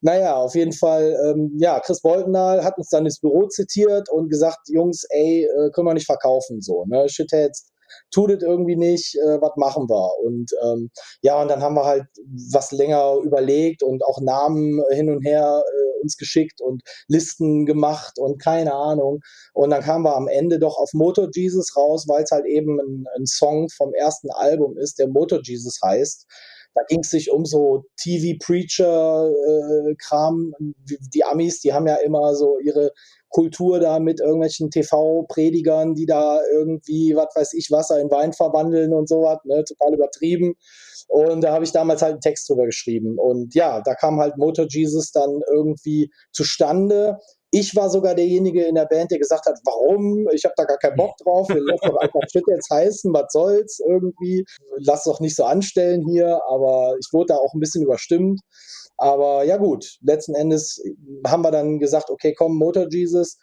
Naja, auf jeden Fall, ähm, ja, Chris Boltendahl hat uns dann ins Büro zitiert und gesagt, Jungs, ey, äh, können wir nicht verkaufen, so, ne, Shitheads, tut es irgendwie nicht, äh, was machen wir? Und ähm, ja, und dann haben wir halt was länger überlegt und auch Namen hin und her äh, uns geschickt und Listen gemacht und keine Ahnung. Und dann kamen wir am Ende doch auf Motor Jesus raus, weil es halt eben ein, ein Song vom ersten Album ist, der Motor Jesus heißt. Da ging es sich um so TV-Preacher-Kram. Die Amis, die haben ja immer so ihre Kultur da mit irgendwelchen TV-Predigern, die da irgendwie, was weiß ich, Wasser in Wein verwandeln und sowas, ne, total übertrieben. Und da habe ich damals halt einen Text drüber geschrieben. Und ja, da kam halt Motor Jesus dann irgendwie zustande. Ich war sogar derjenige in der Band, der gesagt hat, warum? Ich habe da gar keinen Bock drauf. Wir lassen doch einfach Shit jetzt heißen, was soll's irgendwie. Lass doch nicht so anstellen hier. Aber ich wurde da auch ein bisschen überstimmt. Aber ja gut, letzten Endes haben wir dann gesagt, okay, komm, Motor Jesus.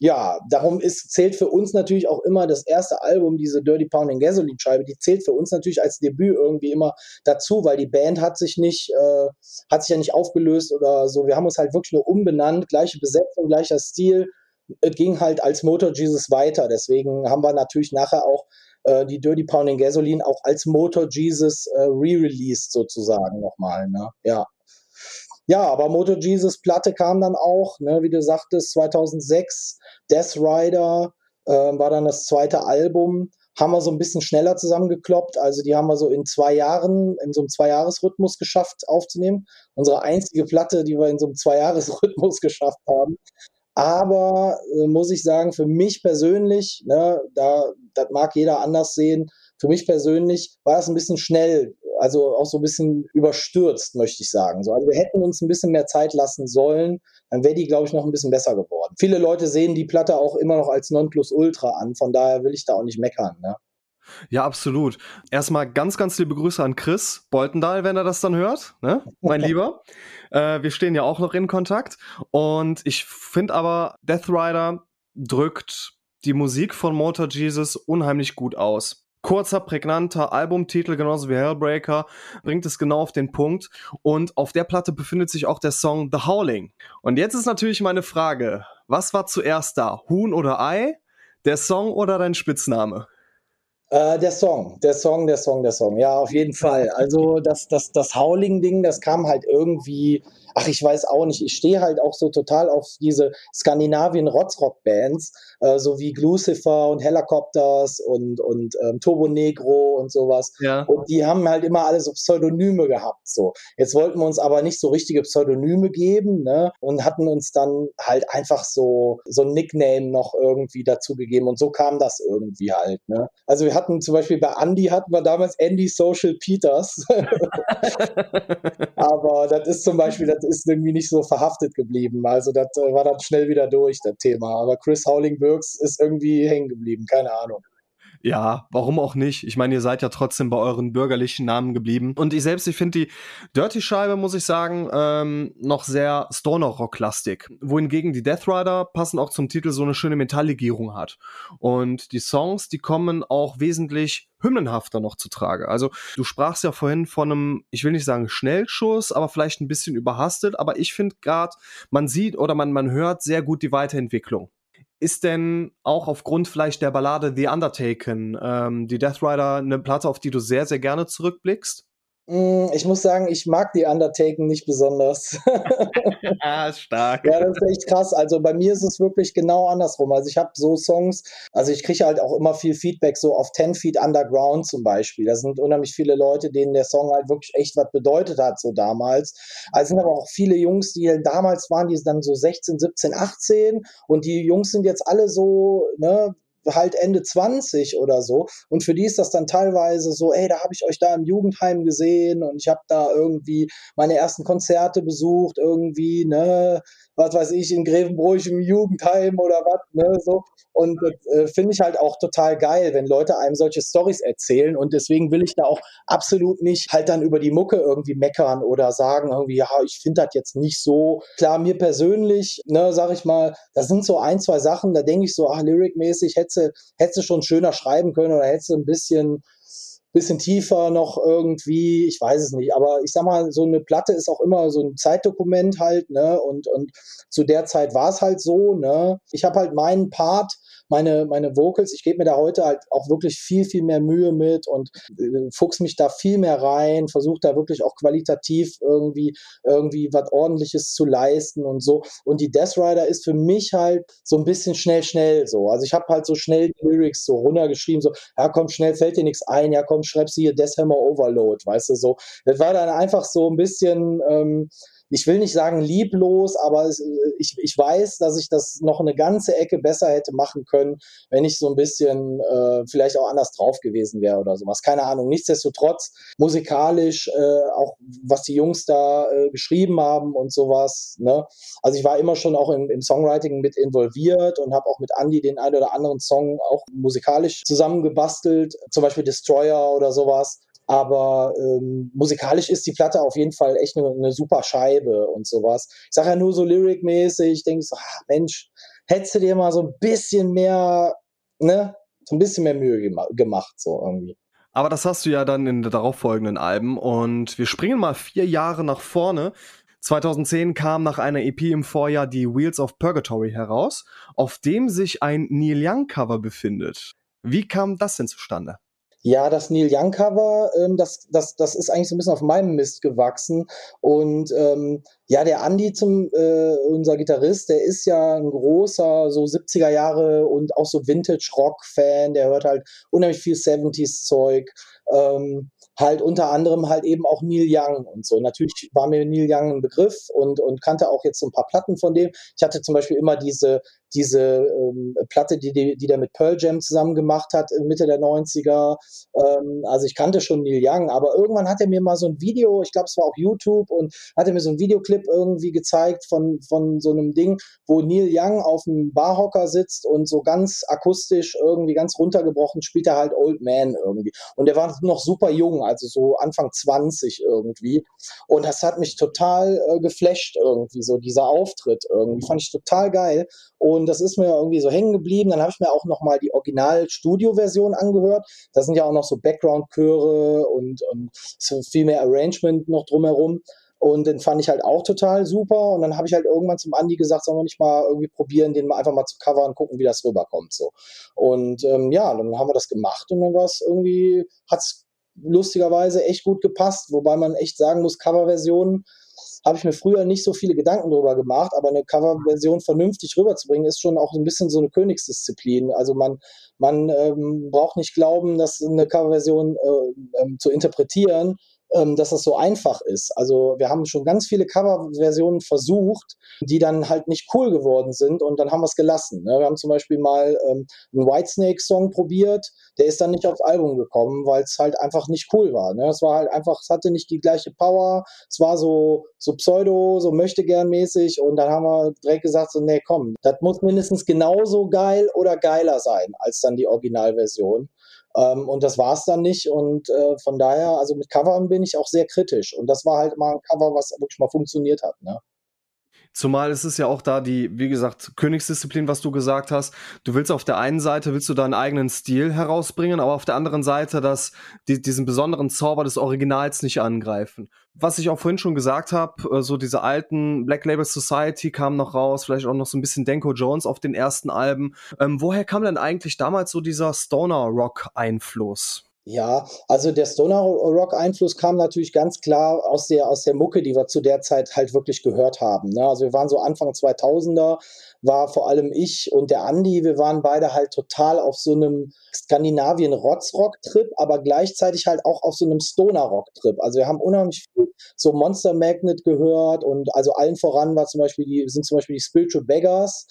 Ja, darum ist, zählt für uns natürlich auch immer das erste Album, diese Dirty Pounding Gasoline Scheibe, die zählt für uns natürlich als Debüt irgendwie immer dazu, weil die Band hat sich nicht, äh, hat sich ja nicht aufgelöst oder so. Wir haben uns halt wirklich nur umbenannt, gleiche Besetzung, gleicher Stil. Es ging halt als Motor Jesus weiter. Deswegen haben wir natürlich nachher auch äh, die Dirty Pounding Gasoline auch als Motor Jesus äh, re-released sozusagen nochmal. Ne? Ja. Ja, aber Moto Jesus Platte kam dann auch, ne, wie du sagtest, 2006. Death Rider äh, war dann das zweite Album. Haben wir so ein bisschen schneller zusammengekloppt. Also die haben wir so in zwei Jahren, in so einem Zwei-Jahres-Rhythmus geschafft aufzunehmen. Unsere einzige Platte, die wir in so einem Zwei-Jahres-Rhythmus <laughs> geschafft haben. Aber äh, muss ich sagen, für mich persönlich, ne, da, das mag jeder anders sehen, für mich persönlich war das ein bisschen schnell, also auch so ein bisschen überstürzt, möchte ich sagen. So, also wir hätten uns ein bisschen mehr Zeit lassen sollen, dann wäre die, glaube ich, noch ein bisschen besser geworden. Viele Leute sehen die Platte auch immer noch als Nonplusultra an, von daher will ich da auch nicht meckern. Ne? Ja, absolut. Erstmal ganz, ganz liebe Grüße an Chris Boltendahl, wenn er das dann hört, ne? mein Lieber. <laughs> Äh, wir stehen ja auch noch in Kontakt. Und ich finde aber, Death Rider drückt die Musik von Motor Jesus unheimlich gut aus kurzer, prägnanter Albumtitel, genauso wie Hellbreaker, bringt es genau auf den Punkt. Und auf der Platte befindet sich auch der Song The Howling. Und jetzt ist natürlich meine Frage, was war zuerst da? Huhn oder Ei? Der Song oder dein Spitzname? Äh, der Song, der Song, der Song, der Song. Ja, auf jeden Fall. Also das, das, das Howling-Ding, das kam halt irgendwie ach, ich weiß auch nicht, ich stehe halt auch so total auf diese Skandinavien-Rotzrock-Bands, äh, so wie Glucifer und Helicopters und, und ähm, Turbo Negro und sowas. Ja. Und die haben halt immer alle so Pseudonyme gehabt. So. Jetzt wollten wir uns aber nicht so richtige Pseudonyme geben, ne? Und hatten uns dann halt einfach so, so ein Nickname noch irgendwie dazu gegeben. Und so kam das irgendwie halt, ne? Also wir hatten zum Beispiel bei Andy hatten wir damals Andy Social Peters. <laughs> aber das ist zum Beispiel, das ist irgendwie nicht so verhaftet geblieben. Also das äh, war dann schnell wieder durch, das Thema. Aber Chris Howling Burks ist irgendwie hängen geblieben, keine Ahnung. Ja, warum auch nicht? Ich meine, ihr seid ja trotzdem bei euren bürgerlichen Namen geblieben. Und ich selbst, ich finde die Dirty-Scheibe, muss ich sagen, ähm, noch sehr Stoner-Rock-lastig. Wohingegen die Death Rider passend auch zum Titel so eine schöne Metalllegierung hat. Und die Songs, die kommen auch wesentlich hymnenhafter noch zu Trage. Also du sprachst ja vorhin von einem, ich will nicht sagen Schnellschuss, aber vielleicht ein bisschen überhastet, aber ich finde gerade, man sieht oder man, man hört sehr gut die Weiterentwicklung. Ist denn auch aufgrund vielleicht der Ballade The Undertaken ähm, die Death Rider eine Platte, auf die du sehr, sehr gerne zurückblickst? Mm, ich muss sagen, ich mag die Undertaken nicht besonders. <laughs> ah, stark. Ja, das ist echt krass. Also bei mir ist es wirklich genau andersrum. Also ich habe so Songs, also ich kriege halt auch immer viel Feedback, so auf 10 Feet Underground zum Beispiel. Da sind unheimlich viele Leute, denen der Song halt wirklich echt was bedeutet hat, so damals. Also sind aber auch viele Jungs, die halt damals waren, die dann so 16, 17, 18 und die Jungs sind jetzt alle so, ne, halt Ende 20 oder so. Und für die ist das dann teilweise so, ey, da habe ich euch da im Jugendheim gesehen und ich habe da irgendwie meine ersten Konzerte besucht, irgendwie, ne, was weiß ich, in Grevenbruch im Jugendheim oder was, ne, so. Und äh, finde ich halt auch total geil, wenn Leute einem solche Stories erzählen. Und deswegen will ich da auch absolut nicht halt dann über die Mucke irgendwie meckern oder sagen irgendwie, ja, ich finde das jetzt nicht so. Klar, mir persönlich, ne, sag ich mal, da sind so ein, zwei Sachen, da denke ich so, ach, lyricmäßig hätte hätte schon schöner schreiben können oder hätte ein bisschen bisschen tiefer noch irgendwie, ich weiß es nicht, aber ich sag mal, so eine Platte ist auch immer so ein Zeitdokument halt, ne? Und, und zu der Zeit war es halt so, ne? Ich habe halt meinen Part meine, meine Vocals, ich gebe mir da heute halt auch wirklich viel, viel mehr Mühe mit und äh, fuchs mich da viel mehr rein, versuche da wirklich auch qualitativ irgendwie, irgendwie was ordentliches zu leisten und so. Und die Death Rider ist für mich halt so ein bisschen schnell, schnell so. Also ich habe halt so schnell die Lyrics so runtergeschrieben, so, ja komm, schnell fällt dir nichts ein, ja komm, schreib sie hier Death Hammer Overload, weißt du, so. Das war dann einfach so ein bisschen, ähm, ich will nicht sagen lieblos, aber ich, ich weiß, dass ich das noch eine ganze Ecke besser hätte machen können, wenn ich so ein bisschen äh, vielleicht auch anders drauf gewesen wäre oder sowas. Keine Ahnung. Nichtsdestotrotz musikalisch, äh, auch was die Jungs da äh, geschrieben haben und sowas. Ne? Also ich war immer schon auch im, im Songwriting mit involviert und habe auch mit Andy den einen oder anderen Song auch musikalisch zusammengebastelt, zum Beispiel Destroyer oder sowas. Aber ähm, musikalisch ist die Platte auf jeden Fall echt eine, eine super Scheibe und sowas. Ich sage ja nur so lyricmäßig, denke ich so, ach, Mensch, hättest du dir mal so ein bisschen mehr, ne, so ein bisschen mehr Mühe gema gemacht, so irgendwie. Aber das hast du ja dann in den darauffolgenden Alben und wir springen mal vier Jahre nach vorne. 2010 kam nach einer EP im Vorjahr die Wheels of Purgatory heraus, auf dem sich ein Neil Young Cover befindet. Wie kam das denn zustande? Ja, das Neil Young Cover, ähm, das, das, das ist eigentlich so ein bisschen auf meinem Mist gewachsen. Und ähm, ja, der Andi, zum, äh, unser Gitarrist, der ist ja ein großer, so 70er Jahre und auch so Vintage-Rock-Fan. Der hört halt unheimlich viel 70s-Zeug. Ähm, halt unter anderem halt eben auch Neil Young und so. Natürlich war mir Neil Young ein Begriff und, und kannte auch jetzt so ein paar Platten von dem. Ich hatte zum Beispiel immer diese, diese ähm, Platte, die, die, die der mit Pearl Jam zusammen gemacht hat, Mitte der 90er. Ähm, also ich kannte schon Neil Young, aber irgendwann hat er mir mal so ein Video, ich glaube, es war auch YouTube, und hat er mir so ein Videoclip irgendwie gezeigt von, von so einem Ding, wo Neil Young auf einem Barhocker sitzt und so ganz akustisch irgendwie ganz runtergebrochen spielt er halt Old Man irgendwie. Und der war noch super jung, also so Anfang 20 irgendwie. Und das hat mich total äh, geflasht irgendwie, so dieser Auftritt irgendwie. Fand ich total geil. Und das ist mir irgendwie so hängen geblieben. Dann habe ich mir auch noch mal die Original-Studio-Version angehört. Da sind ja auch noch so Background-Chöre und, und so viel mehr Arrangement noch drumherum. Und den fand ich halt auch total super. Und dann habe ich halt irgendwann zum Andi gesagt, sollen wir nicht mal irgendwie probieren, den mal einfach mal zu covern, gucken, wie das rüberkommt. So. Und ähm, ja, dann haben wir das gemacht und dann war es irgendwie, hat es lustigerweise echt gut gepasst, wobei man echt sagen muss, Coverversionen habe ich mir früher nicht so viele Gedanken drüber gemacht, aber eine Coverversion vernünftig rüberzubringen, ist schon auch ein bisschen so eine Königsdisziplin. Also man, man ähm, braucht nicht glauben, dass eine Coverversion äh, ähm, zu interpretieren ähm, dass das so einfach ist. Also wir haben schon ganz viele Coverversionen versucht, die dann halt nicht cool geworden sind und dann haben wir es gelassen. Ne? Wir haben zum Beispiel mal ähm, einen Whitesnake-Song probiert, der ist dann nicht aufs Album gekommen, weil es halt einfach nicht cool war. Ne? Es war halt einfach, es hatte nicht die gleiche Power, es war so, so pseudo, so möchte gern mäßig und dann haben wir direkt gesagt, so, nee, komm, das muss mindestens genauso geil oder geiler sein als dann die Originalversion. Ähm, und das war es dann nicht. Und äh, von daher, also mit Covern bin ich auch sehr kritisch. Und das war halt mal ein Cover, was wirklich mal funktioniert hat. Ne? Zumal es ist ja auch da die, wie gesagt, Königsdisziplin, was du gesagt hast. Du willst auf der einen Seite, willst du deinen eigenen Stil herausbringen, aber auf der anderen Seite das, die, diesen besonderen Zauber des Originals nicht angreifen. Was ich auch vorhin schon gesagt habe, äh, so diese alten Black Label Society kam noch raus, vielleicht auch noch so ein bisschen Denko Jones auf den ersten Alben. Ähm, woher kam denn eigentlich damals so dieser Stoner Rock Einfluss? Ja, also der Stoner Rock Einfluss kam natürlich ganz klar aus der aus der Mucke, die wir zu der Zeit halt wirklich gehört haben. Ne? Also wir waren so Anfang 2000er, war vor allem ich und der Andy, wir waren beide halt total auf so einem Skandinavien Rotzrock Trip, aber gleichzeitig halt auch auf so einem Stoner Rock Trip. Also wir haben unheimlich viel so Monster Magnet gehört und also allen voran war zum Beispiel die sind zum Beispiel die Spiritual Beggars,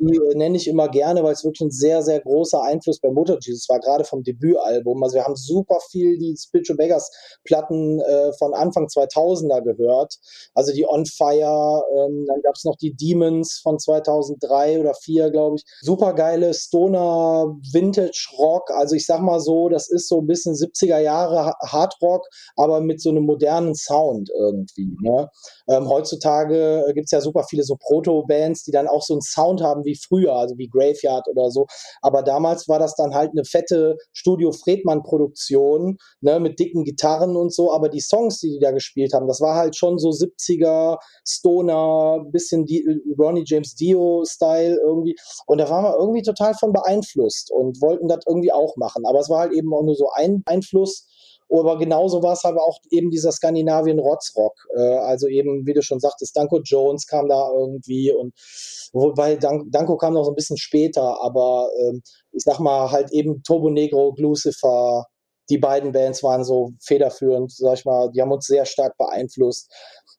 die äh, nenne ich immer gerne, weil es wirklich ein sehr, sehr großer Einfluss bei Motor Jesus war, gerade vom Debütalbum. Also wir haben super viel die Spiritual Beggars Platten äh, von Anfang 2000er gehört. Also die On Fire, ähm, dann gab es noch die Demons von 2003 oder 4, glaube ich. Super geile Stoner Vintage Rock. Also ich sag mal so, das ist so ein bisschen 70er Jahre Hard Rock, aber mit so einem modernen Sound irgendwie. Ne? Ähm, heutzutage gibt es ja super viele so Proto-Bands, die dann auch so einen Sound haben wie früher, also wie Graveyard oder so. Aber damals war das dann halt eine fette Studio Fredmann-Produktion, ne, mit dicken Gitarren und so. Aber die Songs, die die da gespielt haben, das war halt schon so 70er, Stoner, bisschen die, Ronnie James Dio-Style irgendwie. Und da waren wir irgendwie total von beeinflusst und wollten das irgendwie auch machen. Aber es war halt eben auch nur so ein Einfluss aber genauso war es aber auch eben dieser Skandinavien-Rotzrock. Äh, also eben, wie du schon sagtest, Danko Jones kam da irgendwie und wobei Dan Danko kam noch so ein bisschen später, aber ähm, ich sag mal halt eben Turbo Negro, Glucifer, die beiden Bands waren so federführend, sag ich mal, die haben uns sehr stark beeinflusst.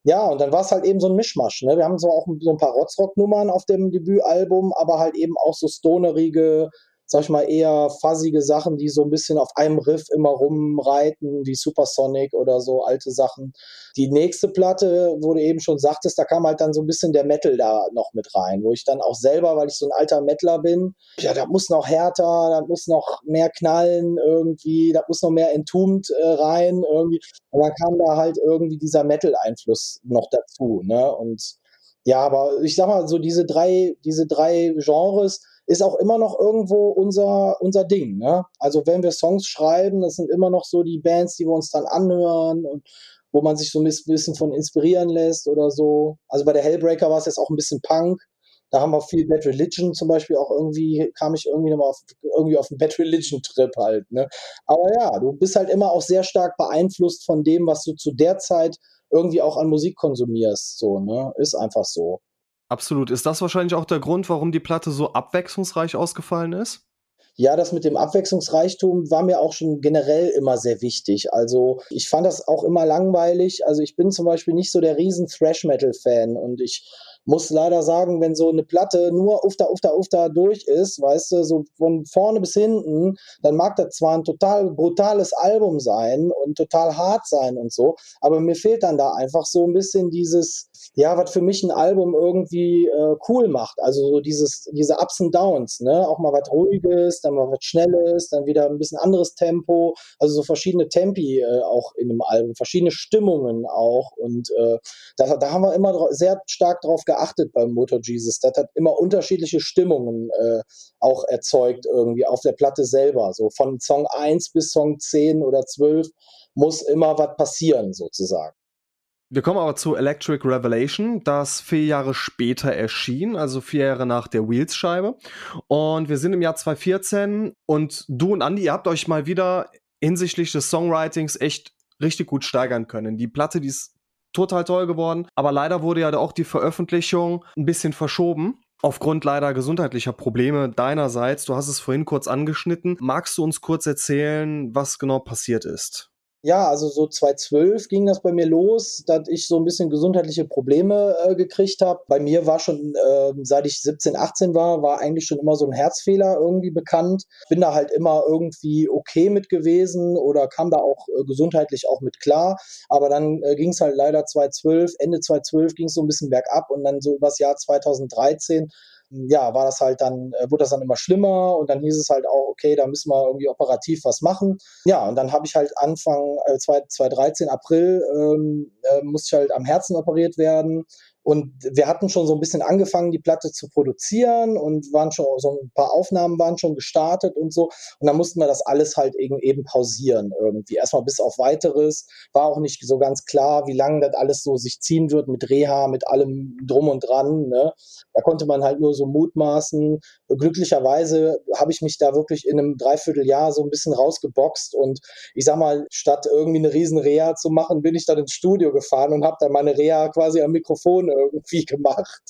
Ja, und dann war es halt eben so ein Mischmasch. Ne? Wir haben so auch so ein paar Rotzrock-Nummern auf dem Debütalbum, aber halt eben auch so stonerige, sag ich mal, eher fuzzige Sachen, die so ein bisschen auf einem Riff immer rumreiten, wie Supersonic oder so alte Sachen. Die nächste Platte, wo du eben schon sagtest, da kam halt dann so ein bisschen der Metal da noch mit rein, wo ich dann auch selber, weil ich so ein alter Metaler bin, ja, da muss noch härter, da muss noch mehr knallen irgendwie, da muss noch mehr Entombed äh, rein irgendwie. Und dann kam da halt irgendwie dieser Metal-Einfluss noch dazu, ne? Und ja, aber ich sag mal, so diese drei, diese drei Genres, ist auch immer noch irgendwo unser, unser Ding. Ne? Also wenn wir Songs schreiben, das sind immer noch so die Bands, die wir uns dann anhören und wo man sich so ein bisschen von inspirieren lässt oder so. Also bei der Hellbreaker war es jetzt auch ein bisschen Punk. Da haben wir viel Bad Religion zum Beispiel auch irgendwie, kam ich irgendwie nochmal auf, irgendwie auf einen Bad Religion Trip halt. Ne? Aber ja, du bist halt immer auch sehr stark beeinflusst von dem, was du zu der Zeit irgendwie auch an Musik konsumierst. So, ne? Ist einfach so. Absolut. Ist das wahrscheinlich auch der Grund, warum die Platte so abwechslungsreich ausgefallen ist? Ja, das mit dem Abwechslungsreichtum war mir auch schon generell immer sehr wichtig. Also ich fand das auch immer langweilig. Also ich bin zum Beispiel nicht so der riesen Thrash-Metal-Fan und ich muss leider sagen, wenn so eine Platte nur ufta, ufta, ufta durch ist, weißt du, so von vorne bis hinten, dann mag das zwar ein total brutales Album sein und total hart sein und so, aber mir fehlt dann da einfach so ein bisschen dieses, ja, was für mich ein Album irgendwie äh, cool macht. Also so dieses, diese Ups und Downs, ne? Auch mal was Ruhiges, dann mal was Schnelles, dann wieder ein bisschen anderes Tempo, also so verschiedene Tempi äh, auch in einem Album, verschiedene Stimmungen auch. Und äh, da, da haben wir immer sehr stark drauf geachtet beim Motor Jesus. Das hat immer unterschiedliche Stimmungen äh, auch erzeugt, irgendwie auf der Platte selber. So von Song 1 bis Song 10 oder 12 muss immer was passieren, sozusagen. Wir kommen aber zu Electric Revelation, das vier Jahre später erschien, also vier Jahre nach der Wheels-Scheibe. Und wir sind im Jahr 2014 und du und Andy, ihr habt euch mal wieder hinsichtlich des Songwritings echt richtig gut steigern können. Die Platte, die ist total toll geworden, aber leider wurde ja auch die Veröffentlichung ein bisschen verschoben. Aufgrund leider gesundheitlicher Probleme deinerseits, du hast es vorhin kurz angeschnitten. Magst du uns kurz erzählen, was genau passiert ist? Ja, also so 2012 ging das bei mir los, dass ich so ein bisschen gesundheitliche Probleme äh, gekriegt habe. Bei mir war schon, äh, seit ich 17, 18 war, war eigentlich schon immer so ein Herzfehler irgendwie bekannt. Bin da halt immer irgendwie okay mit gewesen oder kam da auch äh, gesundheitlich auch mit klar. Aber dann äh, ging es halt leider 2012, Ende 2012 ging es so ein bisschen bergab und dann so übers Jahr 2013 ja, war das halt dann, äh, wurde das dann immer schlimmer und dann hieß es halt auch, okay, da müssen wir irgendwie operativ was machen. Ja, und dann habe ich halt Anfang äh, 2013, April, ähm, äh, musste ich halt am Herzen operiert werden und wir hatten schon so ein bisschen angefangen, die Platte zu produzieren und waren schon, so ein paar Aufnahmen waren schon gestartet und so. Und dann mussten wir das alles halt eben, eben pausieren irgendwie. Erstmal bis auf weiteres. War auch nicht so ganz klar, wie lange das alles so sich ziehen wird mit Reha, mit allem drum und dran. Ne? Da konnte man halt nur so mutmaßen. Glücklicherweise habe ich mich da wirklich in einem Dreivierteljahr so ein bisschen rausgeboxt und ich sag mal, statt irgendwie eine riesen Reha zu machen, bin ich dann ins Studio gefahren und habe dann meine Reha quasi am Mikrofon irgendwie <laughs> gemacht.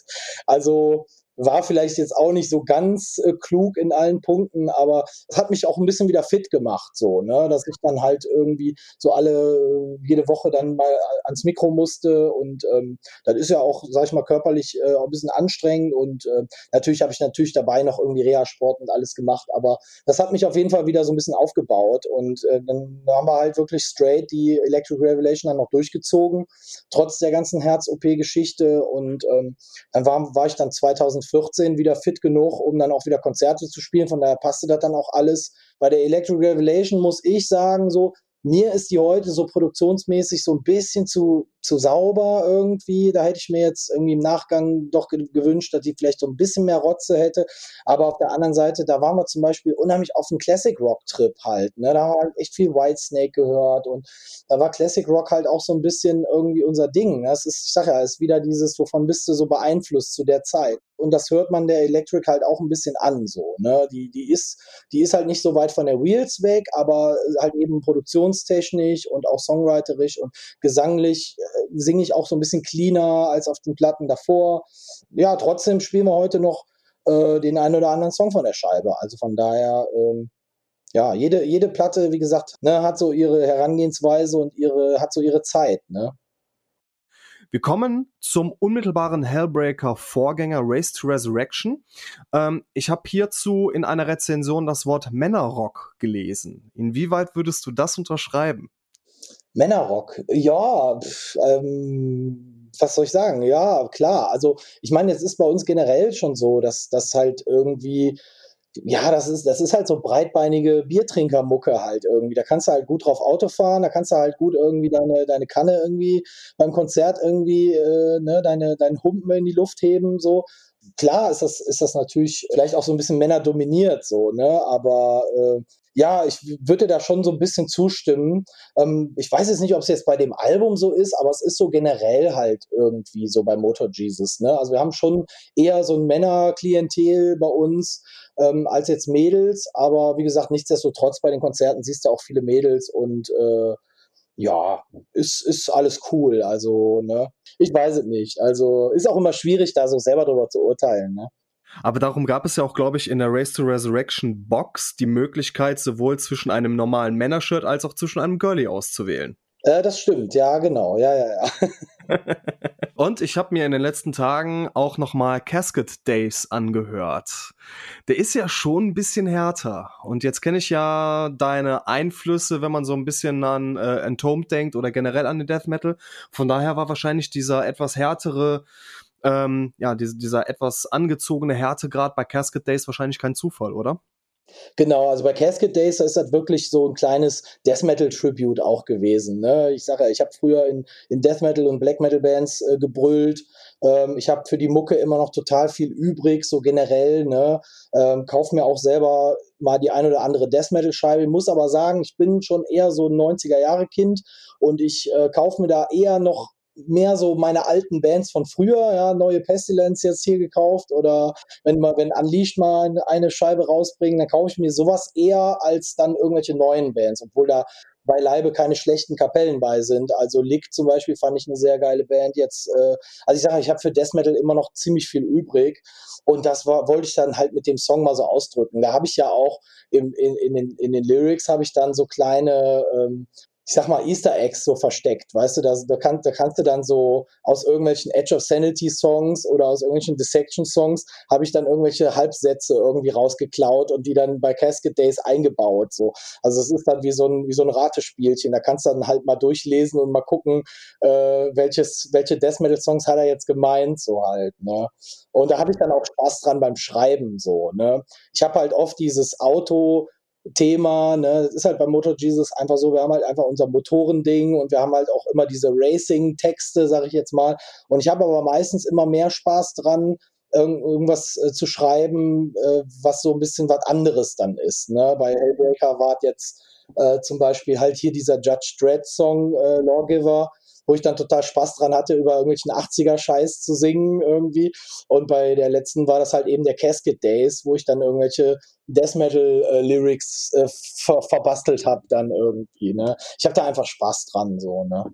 Also war vielleicht jetzt auch nicht so ganz äh, klug in allen Punkten, aber es hat mich auch ein bisschen wieder fit gemacht, so, ne, dass ich dann halt irgendwie so alle, äh, jede Woche dann mal ans Mikro musste und ähm, das ist ja auch, sag ich mal, körperlich äh, ein bisschen anstrengend und äh, natürlich habe ich natürlich dabei noch irgendwie Reha-Sport und alles gemacht, aber das hat mich auf jeden Fall wieder so ein bisschen aufgebaut und äh, dann haben wir halt wirklich straight die Electric Revelation dann noch durchgezogen, trotz der ganzen Herz-OP-Geschichte und ähm, dann war, war ich dann 2014 14 wieder fit genug, um dann auch wieder Konzerte zu spielen. Von daher passte das dann auch alles. Bei der Electric Revelation muss ich sagen, so, mir ist die heute so produktionsmäßig so ein bisschen zu, zu sauber irgendwie. Da hätte ich mir jetzt irgendwie im Nachgang doch gewünscht, dass die vielleicht so ein bisschen mehr Rotze hätte. Aber auf der anderen Seite, da waren wir zum Beispiel unheimlich auf dem Classic Rock Trip halt. Ne? Da haben wir halt echt viel Whitesnake gehört und da war Classic Rock halt auch so ein bisschen irgendwie unser Ding. Das ist, ich sag ja, ist wieder dieses, wovon bist du so beeinflusst zu der Zeit und das hört man der Electric halt auch ein bisschen an, so, ne? Die, die ist, die ist halt nicht so weit von der Wheels weg, aber halt eben produktionstechnisch und auch songwriterisch und gesanglich singe ich auch so ein bisschen cleaner als auf den Platten davor. Ja, trotzdem spielen wir heute noch äh, den einen oder anderen Song von der Scheibe. Also von daher, ähm, ja, jede, jede Platte, wie gesagt, ne, hat so ihre Herangehensweise und ihre, hat so ihre Zeit, ne? Wir kommen zum unmittelbaren Hellbreaker-Vorgänger Race to Resurrection. Ähm, ich habe hierzu in einer Rezension das Wort Männerrock gelesen. Inwieweit würdest du das unterschreiben? Männerrock, ja, pff, ähm, was soll ich sagen? Ja, klar. Also ich meine, es ist bei uns generell schon so, dass das halt irgendwie ja, das ist, das ist halt so breitbeinige Biertrinkermucke halt irgendwie. Da kannst du halt gut drauf Auto fahren, da kannst du halt gut irgendwie deine, deine Kanne irgendwie beim Konzert irgendwie, äh, ne, deine, deinen Humpen in die Luft heben, so. Klar ist das, ist das natürlich vielleicht auch so ein bisschen männerdominiert, so, ne, aber äh, ja, ich würde da schon so ein bisschen zustimmen. Ähm, ich weiß jetzt nicht, ob es jetzt bei dem Album so ist, aber es ist so generell halt irgendwie so bei Motor Jesus. Ne? Also wir haben schon eher so ein Männerklientel bei uns ähm, als jetzt Mädels, aber wie gesagt, nichtsdestotrotz bei den Konzerten siehst du auch viele Mädels und äh, ja, ist, ist alles cool. Also, ne, ich weiß es nicht. Also ist auch immer schwierig, da so selber drüber zu urteilen, ne? Aber darum gab es ja auch, glaube ich, in der Race to Resurrection Box die Möglichkeit, sowohl zwischen einem normalen Männershirt als auch zwischen einem Girlie auszuwählen. Äh, das stimmt, ja, genau, ja, ja, ja. <laughs> Und ich habe mir in den letzten Tagen auch nochmal Casket Days angehört. Der ist ja schon ein bisschen härter. Und jetzt kenne ich ja deine Einflüsse, wenn man so ein bisschen an äh, Entombed denkt oder generell an den Death Metal. Von daher war wahrscheinlich dieser etwas härtere ähm, ja, diese, dieser etwas angezogene Härtegrad bei Casket Days wahrscheinlich kein Zufall, oder? Genau, also bei Casket Days ist das wirklich so ein kleines Death Metal Tribute auch gewesen. Ne? Ich sage ja, ich habe früher in, in Death Metal und Black Metal Bands äh, gebrüllt. Ähm, ich habe für die Mucke immer noch total viel übrig, so generell. Ne? Ähm, kauf mir auch selber mal die ein oder andere Death Metal Scheibe. Ich muss aber sagen, ich bin schon eher so ein 90er Jahre Kind und ich äh, kaufe mir da eher noch mehr so meine alten Bands von früher, ja, neue Pestilence jetzt hier gekauft oder wenn man, wenn Unleashed mal eine Scheibe rausbringen, dann kaufe ich mir sowas eher als dann irgendwelche neuen Bands, obwohl da beileibe keine schlechten Kapellen bei sind. Also Lick zum Beispiel fand ich eine sehr geile Band jetzt. Äh, also ich sage, ich habe für Death Metal immer noch ziemlich viel übrig und das war, wollte ich dann halt mit dem Song mal so ausdrücken. Da habe ich ja auch im, in, in, den, in den Lyrics habe ich dann so kleine ähm, ich sag mal, Easter Eggs so versteckt, weißt du, da, da, kann, da kannst du dann so aus irgendwelchen Edge of Sanity Songs oder aus irgendwelchen Dissection Songs habe ich dann irgendwelche Halbsätze irgendwie rausgeklaut und die dann bei Casket Days eingebaut, so. Also es ist dann wie so ein, wie so ein Ratespielchen, da kannst du dann halt mal durchlesen und mal gucken, äh, welches, welche Death Metal Songs hat er jetzt gemeint, so halt, ne. Und da habe ich dann auch Spaß dran beim Schreiben, so, ne. Ich habe halt oft dieses Auto, Thema. Ne? Das ist halt bei Motor Jesus einfach so, wir haben halt einfach unser Motorending und wir haben halt auch immer diese Racing-Texte, sage ich jetzt mal. Und ich habe aber meistens immer mehr Spaß dran, irgendwas äh, zu schreiben, äh, was so ein bisschen was anderes dann ist. Ne? Bei Hellbreaker war jetzt äh, zum Beispiel halt hier dieser Judge Dredd Song äh, Lawgiver wo ich dann total Spaß dran hatte, über irgendwelchen 80er-Scheiß zu singen irgendwie. Und bei der letzten war das halt eben der Casket Days, wo ich dann irgendwelche Death Metal-Lyrics äh, ver verbastelt habe dann irgendwie. Ne? Ich habe da einfach Spaß dran, so, ne?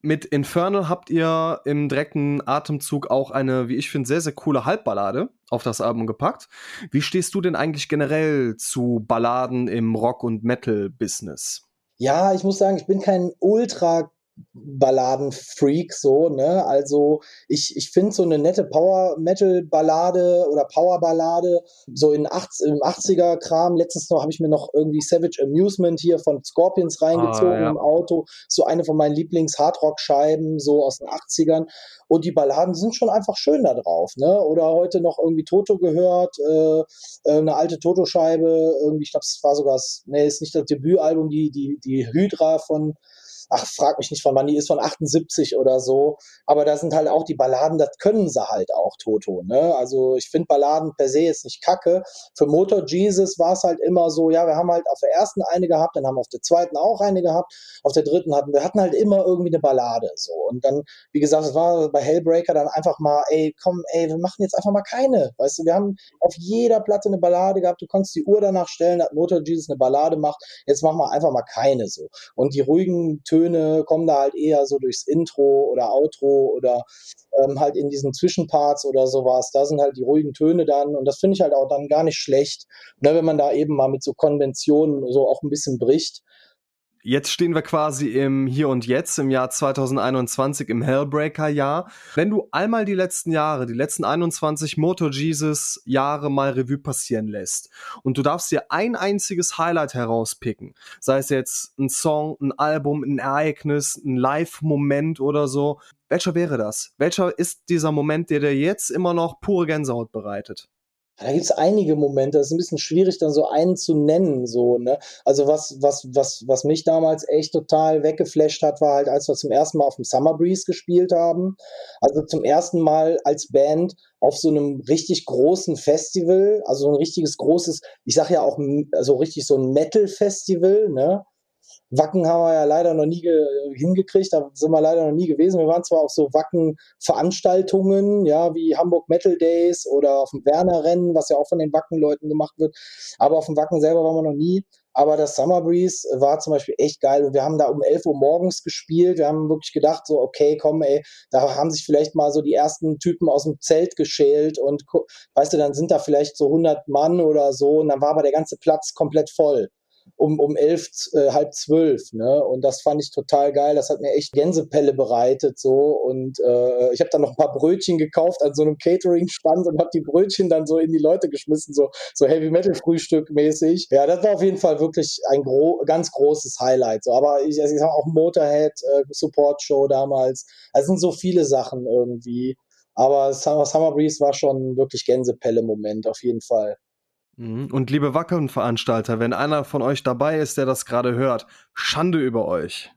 Mit Infernal habt ihr im direkten Atemzug auch eine, wie ich finde, sehr, sehr coole Halbballade auf das Album gepackt. Wie stehst du denn eigentlich generell zu Balladen im Rock- und Metal-Business? Ja, ich muss sagen, ich bin kein ultra Balladen-Freak, so, ne? Also ich, ich finde so eine nette Power-Metal-Ballade oder Power-Ballade, so in 80, im 80er-Kram. Letztens noch habe ich mir noch irgendwie Savage Amusement hier von Scorpions reingezogen ah, ja. im Auto. So eine von meinen Lieblings-Hardrock-Scheiben, so aus den 80ern. Und die Balladen sind schon einfach schön da drauf, ne? Oder heute noch irgendwie Toto gehört, äh, äh eine alte Toto-Scheibe, irgendwie, ich glaube, es war sogar, das, nee, ist nicht das Debütalbum, die, die, die Hydra von ach, frag mich nicht von wann die ist, von 78 oder so. Aber da sind halt auch die Balladen, das können sie halt auch, Toto. Ne? Also ich finde Balladen per se jetzt nicht kacke. Für Motor Jesus war es halt immer so, ja, wir haben halt auf der ersten eine gehabt, dann haben wir auf der zweiten auch eine gehabt, auf der dritten hatten wir hatten halt immer irgendwie eine Ballade. So. Und dann, wie gesagt, es war bei Hellbreaker dann einfach mal, ey, komm, ey, wir machen jetzt einfach mal keine. Weißt du, wir haben auf jeder Platte eine Ballade gehabt, du konntest die Uhr danach stellen, dass Motor Jesus eine Ballade macht, jetzt machen wir einfach mal keine so. Und die ruhigen Töne Töne kommen da halt eher so durchs Intro oder Outro oder ähm, halt in diesen Zwischenparts oder sowas. Da sind halt die ruhigen Töne dann und das finde ich halt auch dann gar nicht schlecht, ne, wenn man da eben mal mit so Konventionen so auch ein bisschen bricht. Jetzt stehen wir quasi im Hier und Jetzt, im Jahr 2021, im Hellbreaker-Jahr. Wenn du einmal die letzten Jahre, die letzten 21 Moto Jesus Jahre mal Revue passieren lässt und du darfst dir ein einziges Highlight herauspicken, sei es jetzt ein Song, ein Album, ein Ereignis, ein Live-Moment oder so, welcher wäre das? Welcher ist dieser Moment, der dir jetzt immer noch pure Gänsehaut bereitet? Da gibt es einige Momente, das ist ein bisschen schwierig, dann so einen zu nennen. So, ne? Also was, was, was, was mich damals echt total weggeflasht hat, war halt, als wir zum ersten Mal auf dem Summer Breeze gespielt haben. Also zum ersten Mal als Band auf so einem richtig großen Festival, also ein richtiges großes, ich sag ja auch so also richtig so ein Metal-Festival, ne? Wacken haben wir ja leider noch nie hingekriegt, da sind wir leider noch nie gewesen. Wir waren zwar auf so Wacken-Veranstaltungen, ja, wie Hamburg Metal Days oder auf dem Werner-Rennen, was ja auch von den Wacken-Leuten gemacht wird, aber auf dem Wacken selber waren wir noch nie. Aber das Summer Breeze war zum Beispiel echt geil und wir haben da um 11 Uhr morgens gespielt. Wir haben wirklich gedacht, so, okay, komm, ey, da haben sich vielleicht mal so die ersten Typen aus dem Zelt geschält und weißt du, dann sind da vielleicht so 100 Mann oder so und dann war aber der ganze Platz komplett voll um, um elf, äh, halb zwölf. Ne? Und das fand ich total geil. Das hat mir echt Gänsepelle bereitet. so Und äh, ich habe dann noch ein paar Brötchen gekauft an so einem Catering-Stand und habe die Brötchen dann so in die Leute geschmissen, so, so Heavy-Metal-Frühstück mäßig. Ja, das war auf jeden Fall wirklich ein gro ganz großes Highlight. So. Aber ich, also ich sag auch Motorhead-Support-Show äh, damals. Also sind so viele Sachen irgendwie. Aber Summer, Summer Breeze war schon wirklich Gänsepelle-Moment, auf jeden Fall. Mhm. Und liebe Wacken-Veranstalter, wenn einer von euch dabei ist, der das gerade hört, Schande über euch.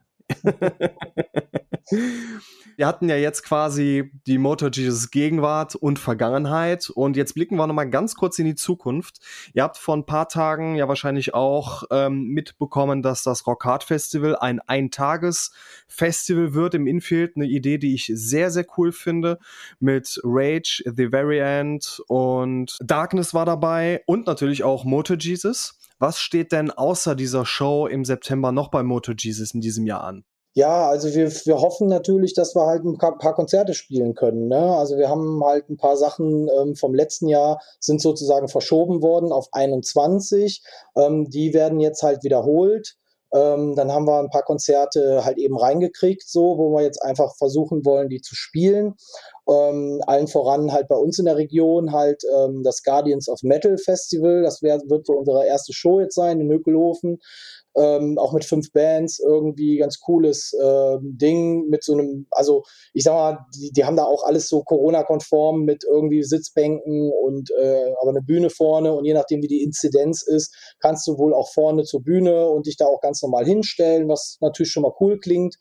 Wir hatten ja jetzt quasi die Motor Jesus Gegenwart und Vergangenheit und jetzt blicken wir nochmal ganz kurz in die Zukunft. Ihr habt vor ein paar Tagen ja wahrscheinlich auch ähm, mitbekommen, dass das Rock Hard Festival ein Eintages-Festival wird im Infield. Eine Idee, die ich sehr, sehr cool finde mit Rage, The Very End und Darkness war dabei und natürlich auch Motor Jesus. Was steht denn außer dieser Show im September noch bei Motor Jesus in diesem Jahr an? Ja, also wir, wir hoffen natürlich, dass wir halt ein paar Konzerte spielen können. Ne? Also wir haben halt ein paar Sachen ähm, vom letzten Jahr sind sozusagen verschoben worden auf 21. Ähm, die werden jetzt halt wiederholt. Ähm, dann haben wir ein paar Konzerte halt eben reingekriegt, so, wo wir jetzt einfach versuchen wollen, die zu spielen. Ähm, allen voran halt bei uns in der Region halt ähm, das Guardians of Metal Festival. Das wär, wird so unsere erste Show jetzt sein in Nökelhofen ähm, auch mit fünf Bands, irgendwie ganz cooles äh, Ding mit so einem, also ich sag mal, die, die haben da auch alles so Corona-konform mit irgendwie Sitzbänken und äh, aber eine Bühne vorne und je nachdem, wie die Inzidenz ist, kannst du wohl auch vorne zur Bühne und dich da auch ganz normal hinstellen, was natürlich schon mal cool klingt.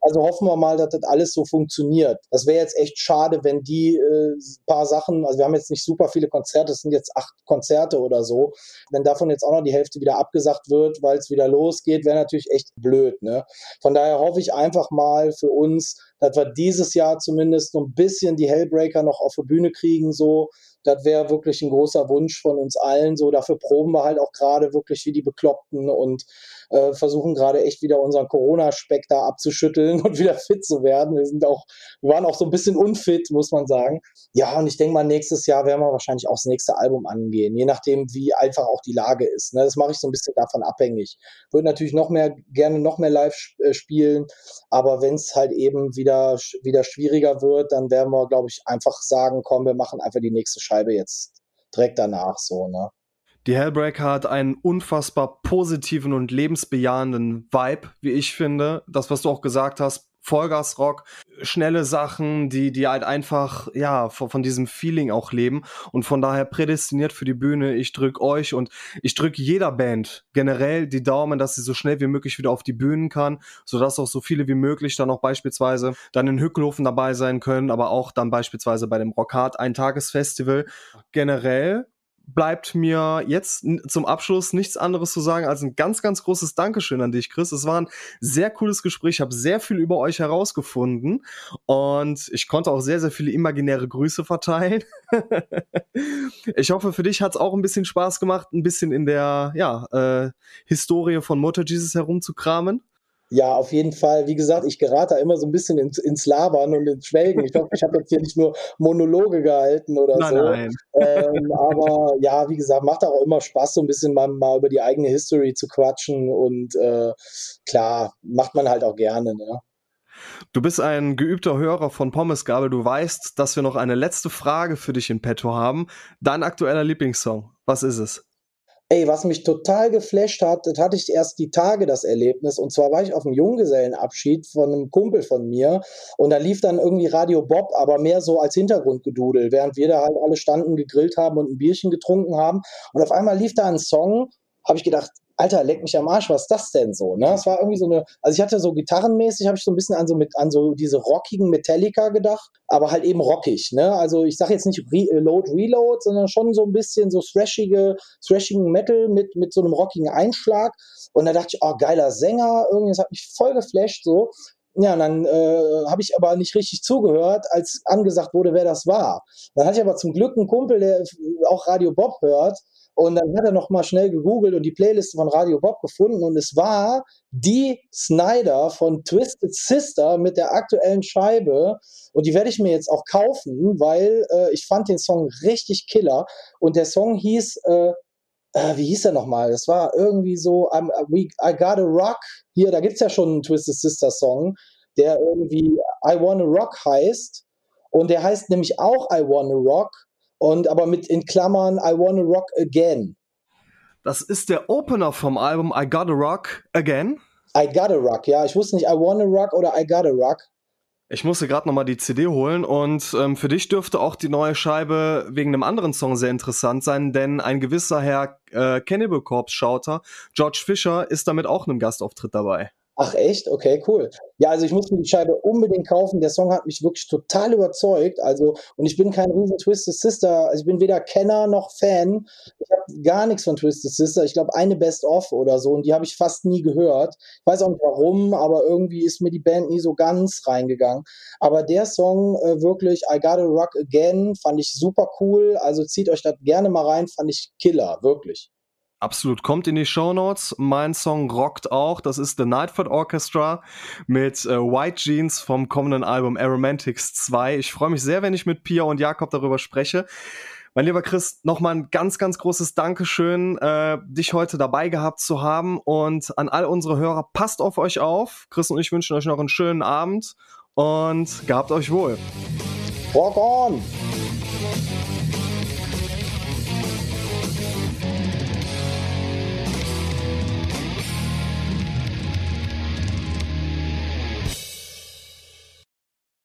Also hoffen wir mal, dass das alles so funktioniert. Das wäre jetzt echt schade, wenn die äh, paar Sachen, also wir haben jetzt nicht super viele Konzerte, es sind jetzt acht Konzerte oder so, wenn davon jetzt auch noch die Hälfte wieder abgesagt wird, weil es wieder losgeht, wäre natürlich echt blöd. Ne? Von daher hoffe ich einfach mal für uns, dass wir dieses Jahr zumindest ein bisschen die Hellbreaker noch auf die Bühne kriegen, so. Das wäre wirklich ein großer Wunsch von uns allen. So, dafür proben wir halt auch gerade wirklich wie die Bekloppten und äh, versuchen gerade echt wieder unseren Corona-Speck da abzuschütteln <laughs> und wieder fit zu werden. Wir sind auch, wir waren auch so ein bisschen unfit, muss man sagen. Ja, und ich denke mal, nächstes Jahr werden wir wahrscheinlich auch das nächste Album angehen, je nachdem, wie einfach auch die Lage ist. Ne? Das mache ich so ein bisschen davon abhängig. Würde natürlich noch mehr, gerne noch mehr live äh, spielen, aber wenn es halt eben wieder, wieder schwieriger wird, dann werden wir, glaube ich, einfach sagen, komm, wir machen einfach die nächste Scheibe jetzt direkt danach so, ne? Die Hellbreaker hat einen unfassbar positiven und lebensbejahenden Vibe, wie ich finde. Das, was du auch gesagt hast, Vollgasrock, schnelle Sachen, die, die halt einfach, ja, von, von, diesem Feeling auch leben und von daher prädestiniert für die Bühne. Ich drück euch und ich drück jeder Band generell die Daumen, dass sie so schnell wie möglich wieder auf die Bühnen kann, sodass auch so viele wie möglich dann auch beispielsweise dann in Hückelhofen dabei sein können, aber auch dann beispielsweise bei dem Rockhard Eintagesfestival. Generell bleibt mir jetzt zum Abschluss nichts anderes zu sagen als ein ganz, ganz großes Dankeschön an dich, Chris. Es war ein sehr cooles Gespräch. Ich habe sehr viel über euch herausgefunden und ich konnte auch sehr, sehr viele imaginäre Grüße verteilen. <laughs> ich hoffe, für dich hat es auch ein bisschen Spaß gemacht, ein bisschen in der ja, äh, Historie von Motor Jesus herumzukramen. Ja, auf jeden Fall. Wie gesagt, ich gerate da immer so ein bisschen ins, ins Labern und ins Schwelgen. Ich hoffe, ich habe jetzt hier nicht nur Monologe gehalten oder nein, so. Nein. Ähm, aber ja, wie gesagt, macht auch immer Spaß, so ein bisschen mal, mal über die eigene History zu quatschen. Und äh, klar, macht man halt auch gerne. Ne? Du bist ein geübter Hörer von Pommesgabel. Du weißt, dass wir noch eine letzte Frage für dich in petto haben. Dein aktueller Lieblingssong, was ist es? Ey, was mich total geflasht hat, das hatte ich erst die Tage das Erlebnis. Und zwar war ich auf einem Junggesellenabschied von einem Kumpel von mir. Und da lief dann irgendwie Radio Bob, aber mehr so als Hintergrundgedudel, während wir da halt alle standen, gegrillt haben und ein Bierchen getrunken haben. Und auf einmal lief da ein Song, habe ich gedacht, Alter, leck mich am Arsch, was ist das denn so? Ne? Es war irgendwie so eine, also ich hatte so gitarrenmäßig, habe ich so ein bisschen an so mit an so diese rockigen Metallica gedacht, aber halt eben rockig. Ne? Also ich sage jetzt nicht Re äh, Load Reload, sondern schon so ein bisschen so thrashige, thrashigen Metal mit mit so einem rockigen Einschlag. Und da dachte ich, oh geiler Sänger, irgendwie, das hat mich voll geflasht so. Ja, und dann äh, habe ich aber nicht richtig zugehört, als angesagt wurde, wer das war. Dann hatte ich aber zum Glück einen Kumpel, der auch Radio Bob hört und dann hat er noch mal schnell gegoogelt und die Playliste von Radio Bob gefunden. Und es war die Snyder von Twisted Sister mit der aktuellen Scheibe. Und die werde ich mir jetzt auch kaufen, weil äh, ich fand den Song richtig killer. Und der Song hieß äh, äh, wie hieß er nochmal? Das war irgendwie so I'm, we, I Gotta Rock. Hier, da gibt es ja schon einen Twisted Sister Song, der irgendwie I Wanna Rock heißt. Und der heißt nämlich auch I Wanna Rock und aber mit in Klammern I Wanna Rock Again. Das ist der Opener vom Album I Gotta Rock Again. I Gotta Rock, ja. Ich wusste nicht I Wanna Rock oder I Gotta Rock. Ich musste gerade nochmal die CD holen und ähm, für dich dürfte auch die neue Scheibe wegen einem anderen Song sehr interessant sein, denn ein gewisser Herr äh, Cannibal Corpse Schauter, George Fisher, ist damit auch einem Gastauftritt dabei. Ach echt? Okay, cool. Ja, also ich muss mir die Scheibe unbedingt kaufen. Der Song hat mich wirklich total überzeugt. Also, und ich bin kein riesen Twisted Sister. Also ich bin weder Kenner noch Fan. Ich habe gar nichts von Twisted Sister. Ich glaube, eine Best-of oder so. Und die habe ich fast nie gehört. Ich weiß auch nicht warum, aber irgendwie ist mir die Band nie so ganz reingegangen. Aber der Song äh, wirklich, I Gotta Rock Again, fand ich super cool. Also zieht euch das gerne mal rein, fand ich Killer, wirklich. Absolut, kommt in die Show Notes. Mein Song rockt auch. Das ist The Nightford Orchestra mit äh, White Jeans vom kommenden Album Aromantics 2. Ich freue mich sehr, wenn ich mit Pia und Jakob darüber spreche. Mein lieber Chris, nochmal ein ganz, ganz großes Dankeschön, äh, dich heute dabei gehabt zu haben. Und an all unsere Hörer, passt auf euch auf. Chris und ich wünschen euch noch einen schönen Abend und gehabt euch wohl. Rock on!